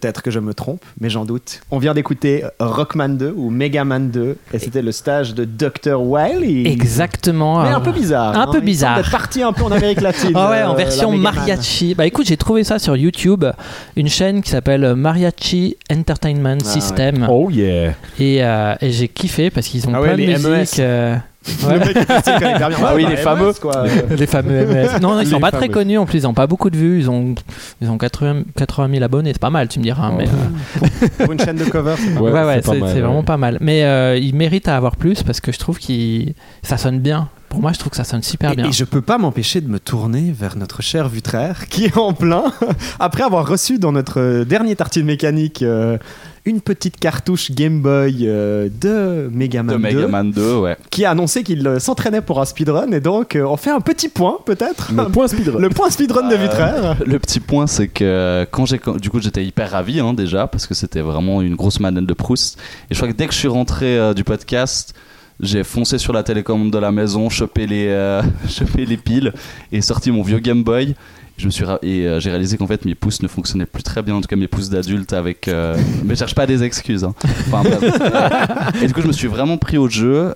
Speaker 7: Peut-être que je me trompe, mais j'en doute. On vient d'écouter Rockman 2 ou Megaman 2, et c'était le stage de Dr. Wily.
Speaker 8: Exactement.
Speaker 7: Mais un
Speaker 8: euh,
Speaker 7: peu bizarre.
Speaker 8: un
Speaker 7: hein.
Speaker 8: peu bizarre.
Speaker 7: semble être parti un peu en Amérique latine.
Speaker 8: Ah ouais,
Speaker 7: euh,
Speaker 8: en
Speaker 7: la
Speaker 8: version mariachi. Bah écoute, j'ai trouvé ça sur YouTube, une chaîne qui s'appelle Mariachi Entertainment
Speaker 7: Ah ouais.
Speaker 8: System.
Speaker 5: Oh yeah.
Speaker 8: Et, euh, et j'ai kiffé parce qu'ils ont
Speaker 7: Ah ouais,
Speaker 8: de
Speaker 7: les
Speaker 8: musique.
Speaker 7: Le mec, bien.
Speaker 1: Ah oui, les fameux.
Speaker 7: quoi.
Speaker 8: les fameux MS. Non, non, ils sont
Speaker 5: Les
Speaker 8: pas très connus en plus, ils ont pas beaucoup de vues, ils ont, ils ont 80, 80 000 abonnés, c'est pas mal, tu me diras. mais, euh,
Speaker 7: Pour une chaîne de cover, c'est pas
Speaker 8: ouais,
Speaker 5: ouais,
Speaker 8: vraiment pas mal. Mais euh, ils méritent à avoir plus parce que je trouve que ça sonne bien. Pour moi, je trouve que ça sonne super
Speaker 7: Et,
Speaker 8: bien.
Speaker 7: et je peux pas m'empêcher de me tourner vers notre cher Vutraire qui est en plein, après avoir reçu dans notre dernier tartine mécanique euh, une petite cartouche Game Boy euh, de Megaman
Speaker 1: De
Speaker 7: 2,
Speaker 1: Megaman 2, ouais.
Speaker 7: qui a annoncé qu'il euh, s'entraînait pour un speedrun et donc euh, on fait un petit point peut-être.
Speaker 5: Le point speedrun.
Speaker 7: Le point speedrun de
Speaker 1: Euh,
Speaker 7: Vutraire.
Speaker 1: Le petit point, c'est que quand j'ai, du coup, j'étais hyper ravi hein, déjà parce que c'était vraiment une grosse manette de Proust. Et je crois que dès que je suis rentré euh, du podcast, J'ai foncé sur la télécommande de la maison, chopé les, euh, chopé les piles et sorti mon vieux Game Boy. Je me suis et euh, j'ai réalisé qu'en fait mes pouces ne fonctionnaient plus très bien, en tout cas mes pouces d'adulte avec. euh, mais je cherche pas des excuses. hein. Enfin, et du coup je me suis vraiment pris au jeu.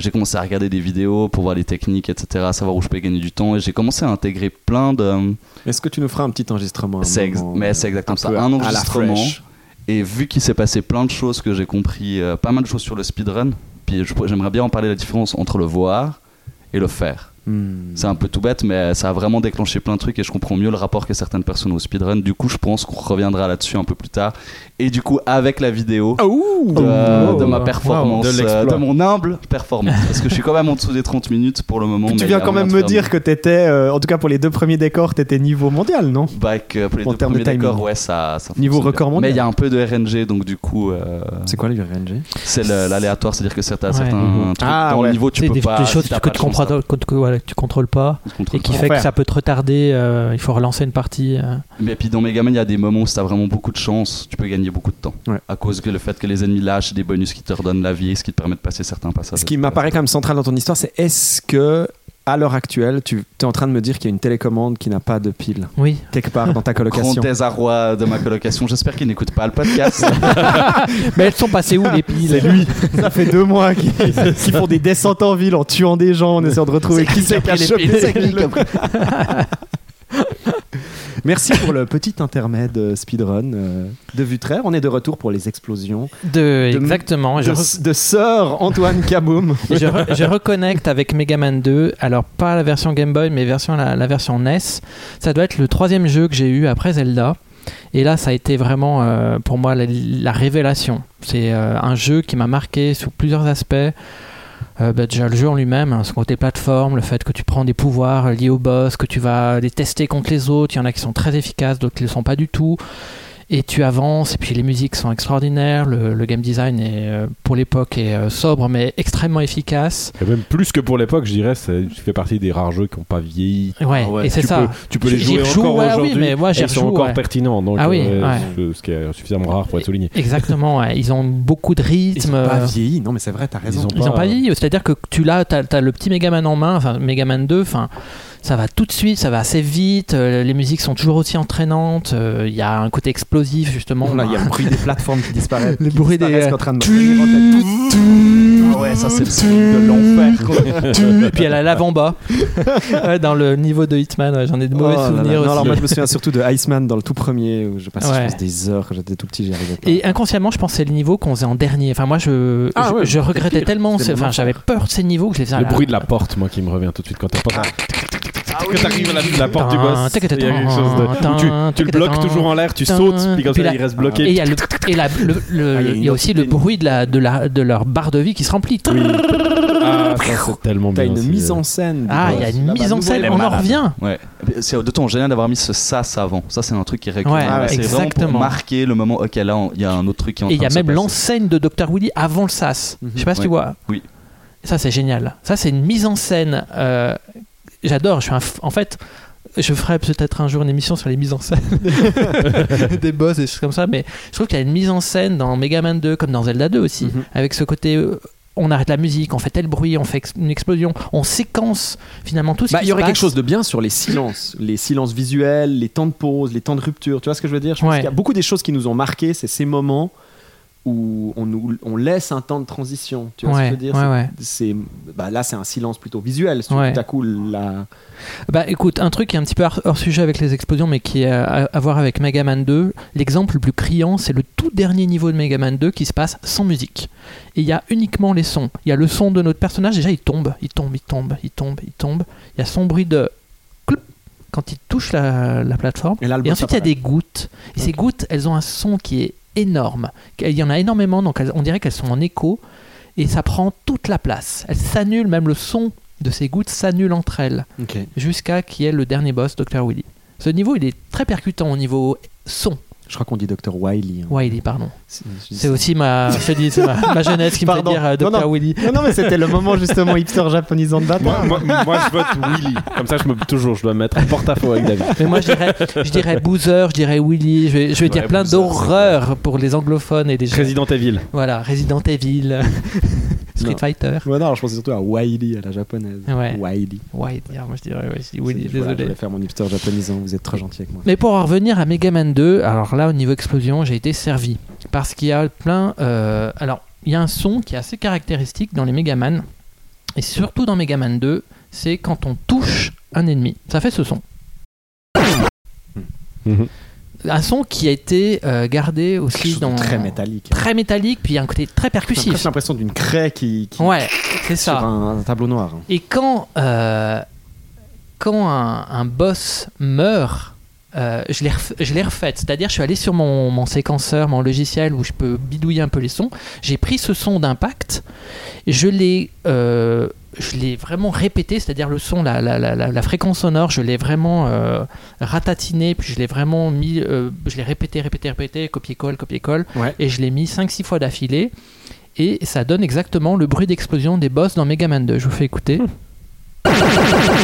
Speaker 1: J'ai commencé à regarder des vidéos pour voir les techniques, etc., savoir où je peux gagner du temps et j'ai commencé à intégrer plein de.
Speaker 7: Est-ce que tu nous feras un petit enregistrement un moment,
Speaker 1: mais c'est exactement ça. Un enregistrement. Et vu qu'il s'est passé plein de choses que j'ai compris, euh, pas mal de choses sur le speedrun, puis j'aimerais bien en parler la différence entre le voir et le faire.
Speaker 7: Hmm.
Speaker 1: C'est un peu tout bête, mais ça a vraiment déclenché plein de trucs et je comprends mieux le rapport que certaines personnes au speedrun. Du coup, je pense qu'on reviendra là-dessus un peu plus tard. Et du coup, avec la vidéo de, de ma performance,
Speaker 5: de
Speaker 1: euh, de mon humble performance. Parce que je suis quand même en dessous des 30 minutes pour le moment.
Speaker 7: Tu
Speaker 1: mais
Speaker 7: viens quand même
Speaker 1: de
Speaker 7: me dire
Speaker 1: mieux.
Speaker 7: que t'étais, euh, en tout cas pour les deux premiers décors, t'étais niveau mondial, non?
Speaker 1: Bah, que pour les
Speaker 7: En
Speaker 1: deux
Speaker 7: termes de
Speaker 1: premiers
Speaker 7: timing.
Speaker 1: décors, ouais, ça, ça
Speaker 7: Niveau record
Speaker 1: bien.
Speaker 7: mondial.
Speaker 1: Mais il y a un peu de RNG, donc du coup, euh,
Speaker 7: C'est quoi le RNG
Speaker 1: c'est l'aléatoire, c'est-à-dire que certains,
Speaker 8: Ouais.
Speaker 1: certains
Speaker 7: Mhm.
Speaker 1: trucs
Speaker 7: Ah,
Speaker 1: dans
Speaker 7: ouais.
Speaker 1: le niveau, tu peux
Speaker 8: des,
Speaker 1: pas.
Speaker 8: des choses que tu,
Speaker 1: de
Speaker 8: que, tu contrôles pas et qui
Speaker 1: pas.
Speaker 8: fait que ça peut te retarder. euh, il faut relancer une partie. euh.
Speaker 1: Mais puis dans Megaman, il y a des moments où si t'as vraiment beaucoup de chance, tu peux gagner beaucoup de temps.
Speaker 7: Ouais.
Speaker 1: À cause que le fait que les ennemis lâchent des bonus qui te redonnent la vie, ce qui te permet de passer certains passages.
Speaker 7: Ce qui m'apparaît quand même central dans ton histoire, c'est est-ce que à l'heure actuelle, tu es en train de me dire qu'il y a une télécommande qui n'a pas de pile
Speaker 8: Oui.
Speaker 7: quelque part dans ta
Speaker 1: Grand
Speaker 7: colocation
Speaker 1: désarroi de ma colocation. J'espère qu'ils n'écoutent pas le podcast.
Speaker 8: Mais elles sont passées où les piles?
Speaker 7: C'est lui. Ça fait deux mois qu'ils font des descentes en ville en tuant des gens, en essayant de retrouver qui c'est qui a chopé le- Merci pour le petit intermède euh, speedrun euh, de Vutraire. On est de retour pour les explosions
Speaker 8: de,
Speaker 7: De-
Speaker 8: Exactement. Je,
Speaker 7: de,
Speaker 8: re-
Speaker 7: de Sir Antoine Kaboum.
Speaker 8: je, re- je reconnecte avec Mega Man 2. Alors, pas la version Game Boy, mais version, la, la version NES. Ça doit être le troisième jeu que j'ai eu après Zelda. Et là, ça a été vraiment euh, pour moi la, la révélation. C'est euh, un jeu qui m'a marqué sous plusieurs aspects. Euh, bah, déjà, le jeu en lui-même, hein, son côté plateforme, le fait que tu prends des pouvoirs euh, liés au boss, que tu vas les tester contre les autres. Il y en a qui sont très efficaces, d'autres qui ne le sont pas du tout. Et tu avances, et puis les musiques sont extraordinaires. Le, le game design, est, euh, pour l'époque, est euh, sobre, mais extrêmement efficace.
Speaker 5: Et même plus que pour l'époque, je dirais, c'est- tu fais partie des rares jeux qui n'ont pas vieilli.
Speaker 8: Ouais,
Speaker 7: Ah ouais.
Speaker 8: et c'est ça.
Speaker 5: Peux, tu peux les jouer
Speaker 8: rejoue,
Speaker 5: encore
Speaker 8: ouais, oui,
Speaker 5: aujourd'hui.
Speaker 8: mais moi,
Speaker 5: et ils sont
Speaker 8: rejoue,
Speaker 5: encore
Speaker 8: ouais.
Speaker 5: pertinents, donc,
Speaker 8: Ah oui,
Speaker 5: euh,
Speaker 8: ouais.
Speaker 5: ce, ce qui est suffisamment rare pour être souligné.
Speaker 8: Exactement, ouais. ils ont beaucoup de
Speaker 7: Ils
Speaker 8: rythme.
Speaker 7: ont pas
Speaker 8: euh,
Speaker 7: vieilli. Non, mais c'est vrai, t'as raison.
Speaker 8: Ils n'ont
Speaker 5: pas-
Speaker 8: pas vieilli, c'est-à-dire que tu l'as, t'as, t'as le petit Megaman en main, enfin Megaman 2, enfin ça va tout de suite, ça va assez vite, euh, les musiques sont toujours aussi entraînantes, euh, il y a un côté explosif justement.
Speaker 7: Là, il y a le bruit des plateformes qui disparaissent.
Speaker 8: Le
Speaker 7: qui
Speaker 8: bruit des-
Speaker 7: en train de me.
Speaker 1: Ah ouais, ça c'est le son de l'enfer.
Speaker 8: Et puis y a la l'avant-bas Ouais, dans le niveau de Hitman, ouais, j'en ai de mauvais
Speaker 7: Oh là là.
Speaker 8: souvenirs
Speaker 7: Non,
Speaker 8: aussi.
Speaker 7: alors moi je me souviens surtout de Iceman dans le tout premier où je passais je
Speaker 8: Ouais.
Speaker 7: pense, des heures quand j'étais tout petit, j'y arrivais pas.
Speaker 8: Et inconsciemment, je pensais le niveau qu'on faisait en dernier. Enfin, moi, je,
Speaker 7: Ah
Speaker 8: je,
Speaker 7: ouais,
Speaker 8: je
Speaker 7: c'était
Speaker 8: regrettais
Speaker 7: pire.
Speaker 8: tellement. Enfin, j'avais peur de ces niveaux que je les faisais.
Speaker 5: Le bruit de la porte, moi, qui me revient tout de suite quand t'entends ça. Que t'arrives à la, la porte du boss, il y a quelque chose de. tu, tu le bloques toujours en l'air, tu sautes, puis comme ça il reste
Speaker 8: Et
Speaker 5: bloqué.
Speaker 8: il y a, le, et la- le- le-
Speaker 7: Ah, il y a une
Speaker 8: il y a aussi le bruit de, la, de, la, de leur barre de vie qui se remplit.
Speaker 5: Oui. Ah, c'est tellement
Speaker 7: T'as
Speaker 5: bien.
Speaker 7: une
Speaker 5: c'est-
Speaker 7: mise en scène.
Speaker 8: Ah, il y a une mise en scène, on en revient.
Speaker 1: Ouais. C'est de ton génial d'avoir mis ce sas avant. Ça, c'est un truc qui est récurrent. C'est vraiment pour marquer le moment. Ok, là, il y a un autre truc qui est en
Speaker 8: Et il
Speaker 1: train
Speaker 8: y a
Speaker 1: de se
Speaker 8: même l'enseigne de Dr. Willy avant le SAS. Je sais pas si tu vois.
Speaker 1: Oui.
Speaker 8: Ça, c'est génial. Ça, c'est une mise en scène. euh, J'adore. Je suis un f- En fait, je ferai peut-être un jour une émission sur les mises en scène des boss et des choses comme ça. Mais je trouve qu'il y a une mise en scène dans Mega Man 2 comme dans Zelda 2 aussi.
Speaker 7: Mhm.
Speaker 8: Avec ce côté. euh, on arrête la musique, on fait tel bruit, on fait une explosion, on séquence finalement tout ce
Speaker 7: Bah,
Speaker 8: qui
Speaker 7: il y aurait quelque chose de bien sur les silences, les silences visuels, les temps de pause, les temps de rupture. Tu vois ce que je veux dire? Je pense
Speaker 8: Ouais.
Speaker 7: qu'il y a beaucoup des choses qui nous ont marqué, c'est ces moments où on, nous, on laisse un temps de transition. Tu vois ce que je veux dire?
Speaker 8: ouais,
Speaker 7: C'est-
Speaker 8: ouais.
Speaker 7: bah, Là, c'est un silence plutôt visuel. Tout à coup, la...
Speaker 8: Bah écoute, un truc qui est un petit peu hors, sujet avec les explosions, mais qui a à, voir avec Mega Man 2, l'exemple le plus criant, c'est le tout dernier niveau de Mega Man 2 qui se passe sans musique. Et il y a uniquement les sons. Il y a le son de notre personnage, déjà il tombe, il tombe, il tombe, il tombe, il tombe. Il y a son bruit de quand il touche la, la plateforme.
Speaker 7: Et
Speaker 8: ensuite il y a des gouttes. Et ces gouttes, elles ont un son qui est énorme. Il y en a énormément, donc on dirait qu'elles sont en écho. Et ça prend toute la place. Elles s'annulent, même le son de ces gouttes s'annule entre elles
Speaker 7: Ok.
Speaker 8: jusqu'à qui est le dernier boss, Dr. Willy. Ce niveau, il est très percutant au niveau son.
Speaker 7: Je crois qu'on dit Dr. Wiley. hein.
Speaker 8: Wiley, pardon.
Speaker 7: C'est
Speaker 8: aussi ma, ma, ma jeunesse qui me fait
Speaker 7: Pardon.
Speaker 8: dire euh, Dr.
Speaker 7: Non, non. Non, non, mais c'était le moment justement hipster japonisant de
Speaker 5: Moi,
Speaker 7: bâtard.
Speaker 5: moi, moi, je vote Willy. Comme ça, je me toujours, je dois me mettre en porte-à-faux avec David.
Speaker 8: Mais moi, je dirais, je dirais Boozer, je dirais Willy, je vais, je vais dire plein d'horreurs pour les anglophones et des
Speaker 5: Resident Evil.
Speaker 8: Voilà, Resident Evil. Street
Speaker 7: Non.
Speaker 8: Fighter.
Speaker 7: Ouais, non, je pensais surtout à Wily à la japonaise.
Speaker 8: Ouais.
Speaker 7: Wily.
Speaker 8: Ouais, moi je dirais, ouais,
Speaker 7: Voilà,
Speaker 8: désolé.
Speaker 7: je vais faire mon hipster japonisant, vous êtes trop gentil avec moi.
Speaker 8: Mais pour en revenir à Mega Man 2, alors là au niveau explosion, j'ai été servi parce qu'il y a plein. euh, alors il y a un son qui est assez caractéristique dans les Mega Man et surtout dans Mega Man 2, c'est quand on touche un ennemi, ça fait ce son.
Speaker 5: Mhm.
Speaker 8: Un son qui a été euh, gardé aussi dans
Speaker 7: très métallique.
Speaker 8: très métallique, puis il y a un côté très
Speaker 7: J'ai
Speaker 8: percussif.
Speaker 7: l'impression d'une craie qui, qui
Speaker 8: Ouais, c'est ça.
Speaker 7: un, un tableau noir. hein.
Speaker 8: Et quand, euh, quand un, un boss meurt, euh, je l'ai ref- je l'ai refait. C'est-à-dire, je suis allé sur mon, mon séquenceur, mon logiciel où je peux bidouiller un peu les sons. J'ai pris ce son d'impact, je l'ai, euh, je l'ai vraiment répété, c'est-à-dire le son, la, la, la, la- la fréquence sonore, je l'ai vraiment euh, ratatiné, puis je l'ai vraiment mis, euh, je l'ai répété, répété, répété, copier-colle, copier-colle,
Speaker 7: Ouais.
Speaker 8: et je l'ai mis 5-6 fois d'affilée. Et ça donne exactement le bruit d'explosion des boss dans Mega Man 2. Je vous fais écouter.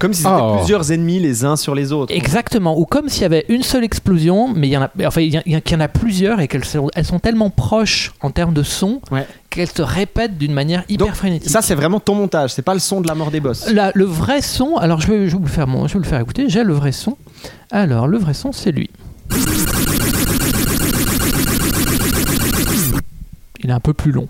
Speaker 7: Comme si c'était
Speaker 5: Oh.
Speaker 7: plusieurs ennemis les uns sur les autres.
Speaker 8: Exactement, ou comme s'il y avait une seule explosion, mais il y en a, enfin, il y, en a plusieurs et qu'elles sont, elles sont tellement proches en termes de son
Speaker 7: Ouais.
Speaker 8: qu'elles se répètent d'une manière hyper
Speaker 7: Donc,
Speaker 8: frénétique.
Speaker 7: Ça, c'est vraiment ton montage, c'est pas le son de la mort des boss.
Speaker 8: Là, le vrai son, alors je vais, je vais vous le faire, je vais vous le faire écouter. J'ai le vrai son. Alors, le vrai son, c'est lui. Il est un peu plus long.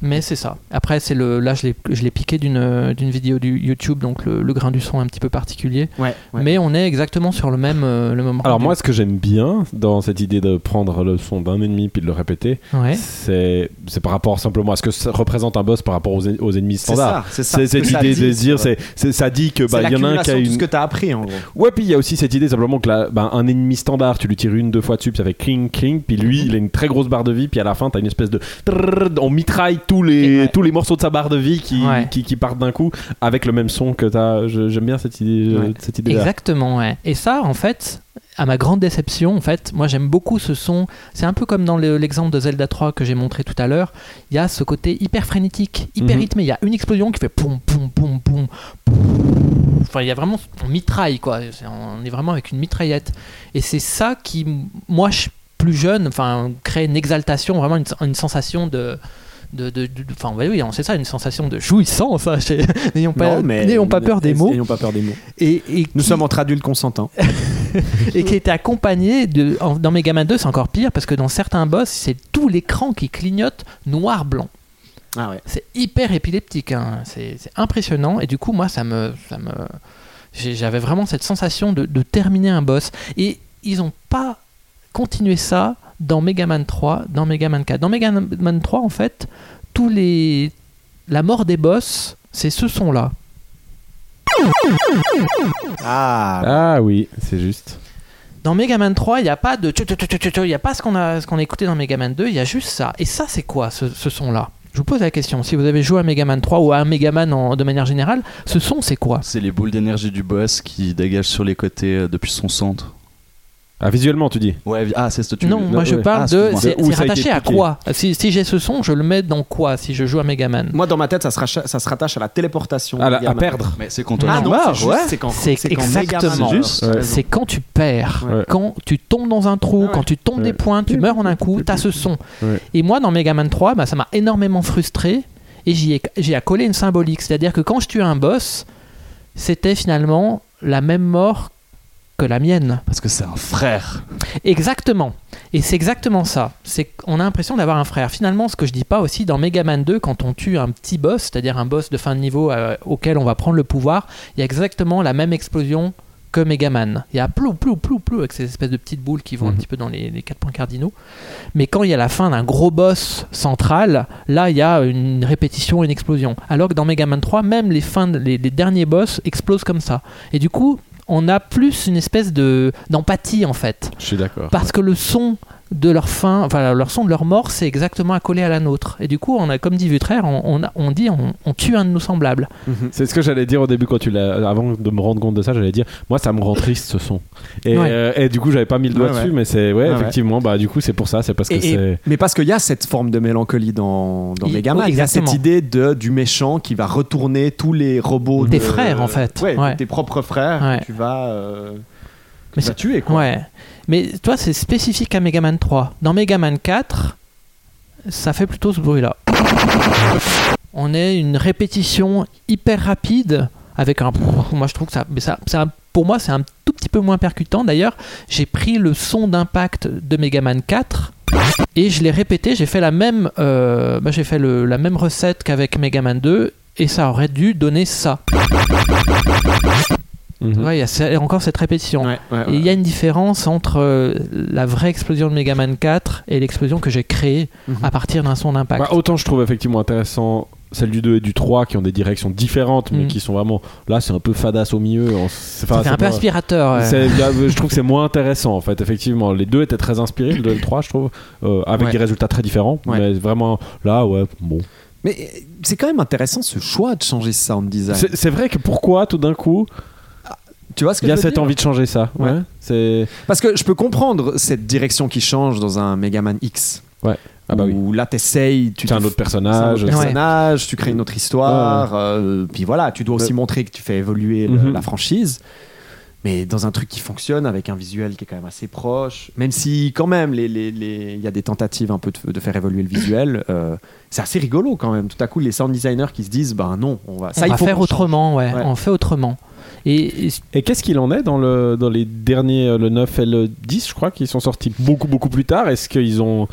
Speaker 8: Mais c'est ça. Après, c'est le, là, je l'ai, je l'ai piqué d'une, d'une vidéo du YouTube, donc le, le grain du son est un petit peu particulier.
Speaker 7: Ouais, ouais.
Speaker 8: Mais on est exactement sur le même, euh, le même.
Speaker 5: Alors
Speaker 8: rendu.
Speaker 5: moi, ce que j'aime bien dans cette idée de prendre le son d'un ennemi puis de le répéter,
Speaker 8: Ouais.
Speaker 5: c'est c'est par rapport simplement à ce que ça représente un boss par rapport aux, en- aux ennemis
Speaker 7: c'est
Speaker 5: standards.
Speaker 7: ça, c'est ça.
Speaker 5: C'est
Speaker 7: ce que
Speaker 5: cette
Speaker 7: ça
Speaker 5: idée
Speaker 7: dit,
Speaker 5: de dire,
Speaker 7: c'est-
Speaker 5: ça dit que bah il y en a un qui a
Speaker 7: de tout
Speaker 5: une
Speaker 7: ce que t'as appris en gros.
Speaker 5: Ouais, puis il y a aussi cette idée simplement que là, ben, un ennemi standard, tu lui tires une, deux fois dessus, puis ça fait cling, cling, puis lui, il a une très grosse barre de vie, puis à la fin, t'as une espèce de. On mitraille tous les,
Speaker 8: Ouais.
Speaker 5: tous les morceaux de sa barre de vie qui,
Speaker 8: Ouais.
Speaker 5: qui, qui partent d'un coup avec le même son que t'as. J'aime bien cette idée,
Speaker 7: Ouais.
Speaker 5: cette idée là.
Speaker 8: Exactement, ouais. Et ça, en fait, à ma grande déception, en fait, moi j'aime beaucoup ce son. C'est un peu comme dans le- l'exemple de Zelda 3 que j'ai montré tout à l'heure. Il y a ce côté hyper frénétique, hyper
Speaker 5: Mhm.
Speaker 8: rythmé. Il y a une explosion qui fait poum, poum, poum, poum. Enfin, il y a vraiment. On mitraille, quoi. On est vraiment avec une mitraillette. Et c'est ça qui, moi, je, plus jeune, enfin, crée une exaltation, vraiment une, une sensation de. De, de- de- enfin oui c'est ça une sensation de jouissance hein, n'ayons pas, n'ayons pas peur des mots
Speaker 7: N'ayons pas peur des mots.
Speaker 8: et, et
Speaker 7: Nous
Speaker 8: qui-
Speaker 7: sommes entre adultes consentants.
Speaker 8: et qui était accompagné de en- dans Mega Man 2 c'est encore pire parce que dans certains boss c'est tout l'écran qui clignote noir blanc
Speaker 7: Ah ouais.
Speaker 8: c'est hyper épileptique hein. c'est impressionnant et du coup moi ça me ça me j'avais vraiment cette sensation de, de terminer un boss et ils ont pas continué ça dans Mega Man 3 dans Mega Man 4 dans Mega Man 3 en fait tous les la mort des boss c'est ce son là
Speaker 7: Ah,
Speaker 5: Ah oui, c'est juste.
Speaker 8: Dans Mega Man 3, il n'y a pas de. Il n'y a pas ce qu'on a, ce qu'on a écouté dans Mega Man 2, il y a juste ça. Et ça, c'est quoi ce, ce son-là? Je vous pose la question. Si vous avez joué à Mega Man 3 ou à un Mega Man en- de manière générale, ce son, c'est quoi?
Speaker 1: C'est les boules d'énergie du boss qui dégagent sur les côtés euh, depuis son centre.
Speaker 5: Ah, visuellement, tu dis.
Speaker 1: Ouais, vi- ah, c'est ce que tu
Speaker 8: Non, moi je
Speaker 5: ouais.
Speaker 8: parle
Speaker 1: Ah,
Speaker 8: de.
Speaker 1: excuse-moi.
Speaker 8: C'est
Speaker 5: Où
Speaker 8: c'est
Speaker 5: ça a été
Speaker 8: rattaché à quoi? Si, si j'ai ce son, je le mets dans quoi? Si je joue à Mega Man?
Speaker 7: Moi dans ma tête, ça se, racha- ça se rattache à la téléportation.
Speaker 5: À, la- perdre.
Speaker 1: Mais c'est quand on
Speaker 7: Ah
Speaker 1: est
Speaker 7: non, c'est juste,
Speaker 1: ouais.
Speaker 7: c'est quand,
Speaker 8: C'est
Speaker 7: quand
Speaker 8: exactement.
Speaker 1: juste.
Speaker 5: Ouais.
Speaker 8: C'est quand tu perds,
Speaker 5: Ouais.
Speaker 8: quand tu tombes dans un trou,
Speaker 7: Ah ouais.
Speaker 8: quand tu tombes
Speaker 5: Ouais.
Speaker 8: des points, tu meurs en un coup, t'as ce son.
Speaker 5: Ouais.
Speaker 8: Et moi, dans Mega Man 3, bah, ça m'a énormément frustré et j'y ai, j'ai accolé une symbolique. C'est-à-dire que quand je tue un boss, c'était finalement la même mort que la mienne.
Speaker 1: Parce que c'est un frère.
Speaker 8: Exactement. Et c'est exactement ça. C'est qu'on a l'impression d'avoir un frère. Finalement, ce que je dis pas aussi dans Mega Man 2, quand on tue un petit boss, c'est-à-dire un boss de fin de niveau euh, auquel on va prendre le pouvoir, il y a exactement la même explosion que Mega Man. Il y a plou, plou, plou, plou, avec ces espèces de petites boules qui vont un
Speaker 5: Mhm.
Speaker 8: petit peu dans les, les quatre points cardinaux. Mais quand il y a la fin d'un gros boss central, là, il y a une répétition, une explosion. Alors que dans Mega Man 3, même les, fins de- les, les derniers boss explosent comme ça. Et du coup, on a plus une espèce de d'empathie en fait
Speaker 5: Je suis d'accord.
Speaker 8: parce que le son de leur fin, enfin leur son de leur mort, c'est exactement accolé à la nôtre. Et du coup, on a, comme dit Vutraire, on, on, on dit on, on tue un de nos semblables.
Speaker 7: Mhm.
Speaker 5: C'est ce que j'allais dire au début quand tu l'as. Avant de me rendre compte de ça, j'allais dire moi ça me rend triste ce son. Et,
Speaker 8: Ouais.
Speaker 5: euh, et du coup j'avais pas mis le doigt
Speaker 7: Ouais,
Speaker 5: dessus,
Speaker 7: ouais.
Speaker 5: mais c'est ouais,
Speaker 7: Ouais, ouais.
Speaker 5: effectivement bah du coup c'est pour ça, c'est parce que
Speaker 7: Et-
Speaker 5: c'est.
Speaker 7: mais parce qu'il y a cette forme de mélancolie dans, dans
Speaker 8: Il-
Speaker 7: Mega Man.
Speaker 8: oui,
Speaker 7: Il y a cette idée de, du méchant qui va retourner tous les robots.
Speaker 8: Des
Speaker 7: de-
Speaker 8: frères, en fait.
Speaker 7: Ouais,
Speaker 8: Ouais.
Speaker 7: tes propres frères tu vas, euh, que
Speaker 8: Mais
Speaker 7: tu vas
Speaker 8: c'est-
Speaker 7: tuer. Quoi.
Speaker 8: Ouais. Mais toi, c'est spécifique à Mega Man 3. Dans Mega Man 4, ça fait plutôt ce bruit-là. On est une répétition hyper rapide avec un. Moi, je trouve que ça. Mais ça, pour moi, c'est un tout petit peu moins percutant. D'ailleurs, j'ai pris le son d'impact de Megaman 4 et je l'ai répété. J'ai fait la même. euh, bah, j'ai fait le- la même recette qu'avec Megaman 2 et ça aurait dû donner ça.
Speaker 5: Mhm.
Speaker 8: Ouais, il y a encore cette répétition.
Speaker 7: Ouais, ouais,
Speaker 8: Et il y a une différence entre euh, la vraie explosion de Megaman 4 et l'explosion que j'ai créée
Speaker 7: Mhm.
Speaker 8: à partir d'un son d'impact.
Speaker 5: Bah, autant je trouve effectivement intéressant celle du 2 et du 3 qui ont des directions différentes mais
Speaker 8: Mm.
Speaker 5: qui sont vraiment là c'est un peu fadasse au milieu on- c'est-
Speaker 8: un peu
Speaker 5: pas-
Speaker 8: aspirateur. ouais.
Speaker 5: je trouve que c'est moins intéressant en fait effectivement les deux étaient très inspirés le 2 et le 3 je trouve euh, avec
Speaker 7: Ouais.
Speaker 5: des résultats très différents
Speaker 7: Ouais.
Speaker 5: mais vraiment là ouais bon
Speaker 7: Mais euh, c'est quand même intéressant ce choix de changer sound design.
Speaker 5: c'est vrai que pourquoi tout d'un coup
Speaker 7: Tu vois ce que
Speaker 5: il y a
Speaker 7: je veux
Speaker 5: cette
Speaker 7: dire
Speaker 5: envie de changer ça
Speaker 7: Ouais.
Speaker 5: ouais, c'est
Speaker 7: Parce que je peux comprendre cette direction qui change dans un Megaman X.
Speaker 5: ah bah oui
Speaker 7: où là t'essayes, tu
Speaker 5: c'est un autre
Speaker 7: c'est un
Speaker 5: personnage
Speaker 7: autre personnage, tu crées une autre histoire, euh, puis voilà, tu dois aussi
Speaker 5: Ouais.
Speaker 7: montrer que tu fais évoluer le-
Speaker 5: Mhm.
Speaker 7: la franchise. Mais dans un truc qui fonctionne avec un visuel qui est quand même assez proche, même si quand même les- les- les- il y a des tentatives un peu de, de faire évoluer le visuel, euh, c'est assez rigolo quand même. Tout à coup, les sound designers qui se disent, ben non, on va,
Speaker 8: On
Speaker 7: ça il
Speaker 8: va
Speaker 7: faut
Speaker 8: faire autrement, ouais.
Speaker 7: Ouais.
Speaker 8: On fait autrement. Et, et-
Speaker 5: Et qu'est-ce qu'il en est dans, le, dans les derniers, euh, le 9 et le 10, je crois, qui sont sortis beaucoup, beaucoup plus tard? Est-ce qu'ils ont.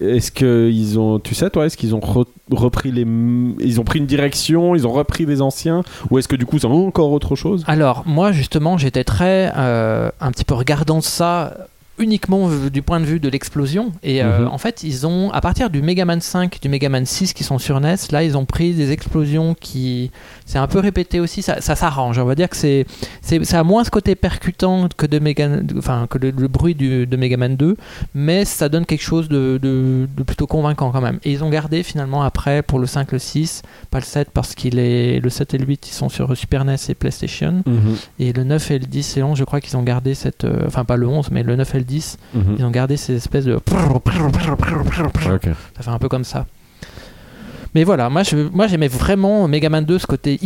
Speaker 5: Est-ce qu'ils ont. Tu sais, toi, est-ce qu'ils ont re- repris les. Ils ont pris une direction, ils ont repris des anciens Ou est-ce que du coup, c'est encore autre chose?
Speaker 8: Alors, moi, justement, j'étais très. euh, un petit peu regardant ça uniquement du point de vue de l'explosion. Et euh,
Speaker 5: Mhm.
Speaker 8: en fait, ils ont, à partir du Megaman 5, du Megaman 6 qui sont sur NES, là, ils ont pris des explosions qui. C'est un peu répété aussi, ça, ça s'arrange. On va dire que c'est, c'est, ça a moins ce côté percutant que, de Mega, enfin, que le, le bruit du- de Megaman 2, mais ça donne quelque chose de, de- de plutôt convaincant quand même. Et ils ont gardé finalement après pour le 5, le 6, pas le 7 parce qu'il est. Le 7 et le 8, ils sont sur Super NES et PlayStation. Et le 9 et le 10 et 11, je crois qu'ils ont gardé cette. euh, enfin, pas le 11, mais le 9 et le 10,
Speaker 5: Mhm.
Speaker 8: ils ont gardé ces espèces de. Ça fait un peu comme ça. Mais voilà, moi, je, moi j'aimais vraiment Megaman 2, ce côté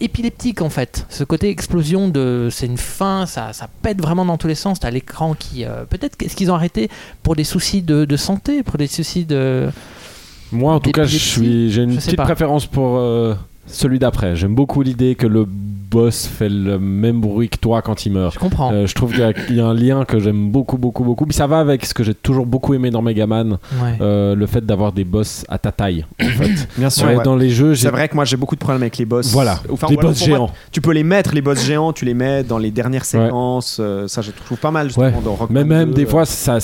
Speaker 8: épileptique en fait. Ce côté explosion de. C'est une fin, ça, ça pète vraiment dans tous les sens. T'as l'écran qui. euh, Peut-être qu'est-ce qu'ils ont arrêté pour des soucis de, de santé, pour des soucis de.
Speaker 5: Moi, en tout cas, je suis, j'ai une petite
Speaker 8: pas.
Speaker 5: préférence pour euh, celui d'après. J'aime beaucoup l'idée que le boss fait le même bruit que toi quand il meurt.
Speaker 8: Je comprends.
Speaker 5: Euh, je trouve qu'il y a- il y, a un lien que j'aime beaucoup, beaucoup, beaucoup. Puis ça va avec ce que j'ai toujours beaucoup aimé dans Megaman,
Speaker 8: Ouais.
Speaker 5: euh, le fait d'avoir des boss à ta taille. En fait.
Speaker 7: Bien sûr.
Speaker 5: Ouais,
Speaker 7: ouais.
Speaker 5: Dans les jeux,
Speaker 7: C'est vrai que moi j'ai beaucoup de problèmes avec les boss.
Speaker 5: voilà,
Speaker 7: Enfin,
Speaker 5: des
Speaker 7: voilà,
Speaker 5: boss
Speaker 7: moi,
Speaker 5: géants.
Speaker 7: Tu peux les mettre, les boss géants, tu les mets dans les dernières séquences. euh, ça, je trouve pas mal justement
Speaker 5: Ouais.
Speaker 7: dans Rock
Speaker 5: Mais même
Speaker 7: 2,
Speaker 5: des
Speaker 7: euh,
Speaker 5: fois, ça,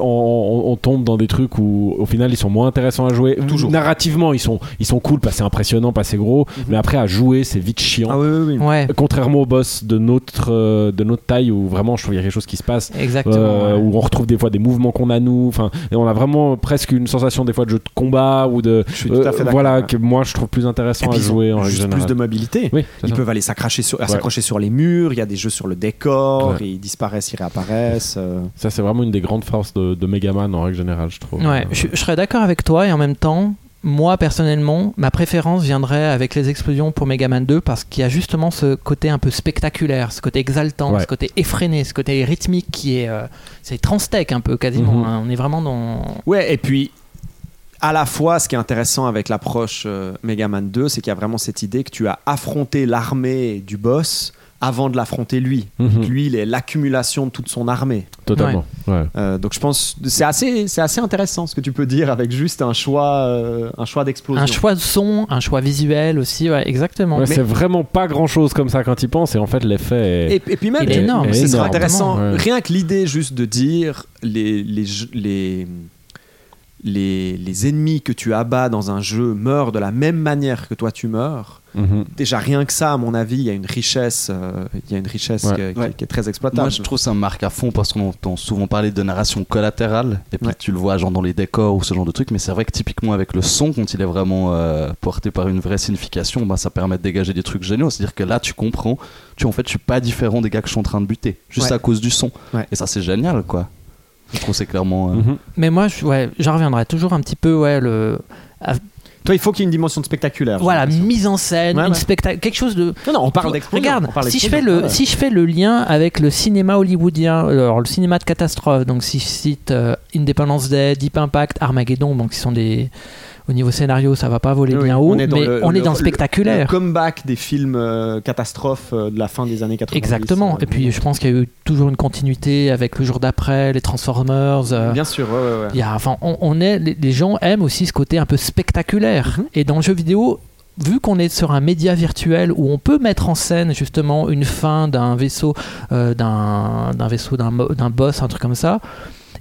Speaker 5: on, on- on tombe dans des trucs où au final ils sont moins intéressants à jouer.
Speaker 7: Toujours.
Speaker 5: Narrativement, ils sont, ils sont cool, pas c'est impressionnant, pas c'est gros. Mais après, à jouer, c'est vite chiant.
Speaker 7: Ah oui, oui, oui.
Speaker 8: Ouais,
Speaker 5: Contrairement aux boss de notre, euh, de notre taille où vraiment je trouve qu'il y a quelque chose qui se passe.
Speaker 8: exactement.
Speaker 5: Euh,
Speaker 8: ouais.
Speaker 5: où on retrouve des fois des mouvements qu'on a nous, enfin, et on a vraiment presque une sensation des fois de jeu de combat ou de,
Speaker 7: Je suis tout à fait d'accord,
Speaker 5: voilà, que moi je trouve plus intéressant à jouer en règle
Speaker 7: juste plus de mobilité.
Speaker 5: Oui,
Speaker 7: Ils
Speaker 5: ça.
Speaker 7: peuvent aller s'accrocher sur,
Speaker 5: Ouais.
Speaker 7: s'accrocher sur les murs, il y a des jeux sur le décor,
Speaker 5: Ouais.
Speaker 7: et ils disparaissent, ils réapparaissent. euh.
Speaker 5: Ça c'est vraiment une des grandes forces de, de Megaman en règle générale, je trouve.
Speaker 8: Ouais, je, je serais d'accord avec toi et en même temps, moi personnellement, ma préférence viendrait avec les explosions pour Mega Man 2 parce qu'il y a justement ce côté un peu spectaculaire, ce côté exaltant,
Speaker 5: Ouais.
Speaker 8: ce côté effréné, ce côté rythmique qui est. euh, c'est transtech un peu quasiment.
Speaker 5: Mhm.
Speaker 8: hein. On est vraiment dans.
Speaker 7: Ouais, et puis à la fois, ce qui est intéressant avec l'approche euh, Mega Man 2, c'est qu'il y a vraiment cette idée que tu as affronté l'armée du boss avant de l'affronter lui.
Speaker 5: Mhm.
Speaker 7: Lui, il est l'accumulation de toute son armée.
Speaker 5: Totalement. Ouais.
Speaker 7: Euh, donc je pense c'est assez c'est assez intéressant ce que tu peux dire avec juste un choix euh, un choix d'explosion.
Speaker 8: Un choix de son, un choix visuel aussi, ouais, exactement.
Speaker 5: Ouais,
Speaker 8: Mais-
Speaker 5: c'est vraiment pas grand chose comme ça quand il pense et en fait l'effet est...
Speaker 7: Et, et puis même,
Speaker 8: Il est énorme.
Speaker 7: ce
Speaker 5: Énorme.
Speaker 7: intéressant,
Speaker 5: Ouais.
Speaker 7: rien que l'idée juste de dire les, les, les, les, les ennemis que tu abats dans un jeu meurent de la même manière que toi tu meurs.
Speaker 5: Mhm.
Speaker 7: Déjà rien que ça, à mon avis, il y a une richesse, euh, il y a une richesse
Speaker 5: Ouais.
Speaker 7: que- qui,
Speaker 1: Ouais.
Speaker 7: qui est très exploitable.
Speaker 1: Moi, je trouve ça marque à fond parce qu'on entend souvent parler de narration collatérale. Et puis,
Speaker 7: Ouais.
Speaker 1: tu le vois genre dans les décors ou ce genre de trucs. Mais c'est vrai que typiquement, avec le son, quand il est vraiment euh, porté par une vraie signification, bah, ça permet de dégager des trucs géniaux. C'est-à-dire que là, tu comprends, tu en fait, je suis pas différent des gars que je suis en train de buter, juste
Speaker 7: Ouais.
Speaker 1: à cause du son.
Speaker 7: Ouais.
Speaker 1: Et ça, c'est génial, quoi. Je trouve que c'est clairement. euh,
Speaker 5: Mhm.
Speaker 8: Mais moi, je- ouais, j'en reviendrai toujours un petit peu, ouais, le. à-
Speaker 7: Toi, il faut qu'il y ait une dimension de spectaculaire.
Speaker 8: voilà, mise en scène,
Speaker 7: Ouais,
Speaker 8: une
Speaker 7: ouais.
Speaker 8: spectacle, quelque chose de.
Speaker 7: Non, non, on parle d'explosion.
Speaker 8: Regarde,
Speaker 7: parle
Speaker 8: si je fais le
Speaker 7: ouais.
Speaker 8: si je fais le lien avec le cinéma hollywoodien, alors le cinéma de catastrophe, donc si je cite euh, Independence Day, Deep Impact, Armageddon, donc qui sont des au niveau scénario, ça va pas voler
Speaker 7: Oui,
Speaker 8: bien haut,
Speaker 7: on est dans
Speaker 8: mais
Speaker 7: le-
Speaker 8: on
Speaker 7: le-
Speaker 8: est dans le spectaculaire.
Speaker 7: Le comeback des films euh, catastrophes euh, de la fin des années 80.
Speaker 8: Exactement. Et puis je pense qu'il y a eu toujours une continuité avec le jour d'après, les Transformers. euh,
Speaker 7: Bien sûr, ouais, ouais, ouais.
Speaker 8: il y a, enfin, on, on est, les, les gens aiment aussi ce côté un peu spectaculaire.
Speaker 7: Mhm.
Speaker 8: Et dans le jeu vidéo, vu qu'on est sur un média virtuel où on peut mettre en scène justement une fin d'un vaisseau, euh, d'un vaisseau, d'un boss, un truc comme ça,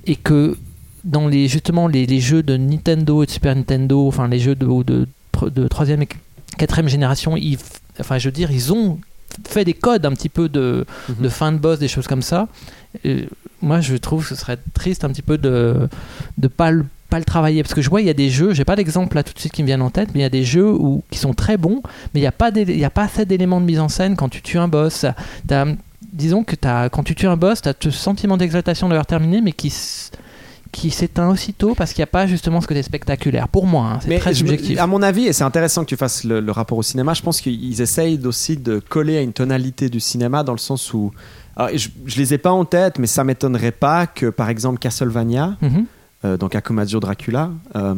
Speaker 8: et que dans les justement les, les jeux de Nintendo et de Super Nintendo, enfin les jeux de, de, de troisième et quatrième génération, ils, enfin je veux dire, ils ont fait des codes un petit peu de,
Speaker 7: Mhm.
Speaker 8: de fin de boss, des choses comme ça. Et moi, je trouve que ce serait triste un petit peu de de pas le pas le travailler parce que je vois il y a des jeux j'ai pas d'exemple là tout de suite qui me viennent en tête mais il y a des jeux où, qui sont très bons mais il n'y a pas d'é- il y a pas assez d'éléments de mise en scène quand tu tues un boss disons que as, quand tu tues un boss tu as ce sentiment d'exaltation de l'avoir terminé mais qui qui s'éteint aussitôt parce qu'il n'y a pas justement ce côté spectaculaire pour moi hein, c'est
Speaker 7: Mais
Speaker 8: très subjectif
Speaker 7: à mon avis, et c'est intéressant que tu fasses le, le rapport au cinéma, je pense qu'ils essayent aussi de coller à une tonalité du cinéma dans le sens où. alors, je, je les ai pas en tête, mais ça m'étonnerait pas que, par exemple, Castlevania,
Speaker 8: Mhm.
Speaker 7: euh, donc Akumajo Dracula. euh,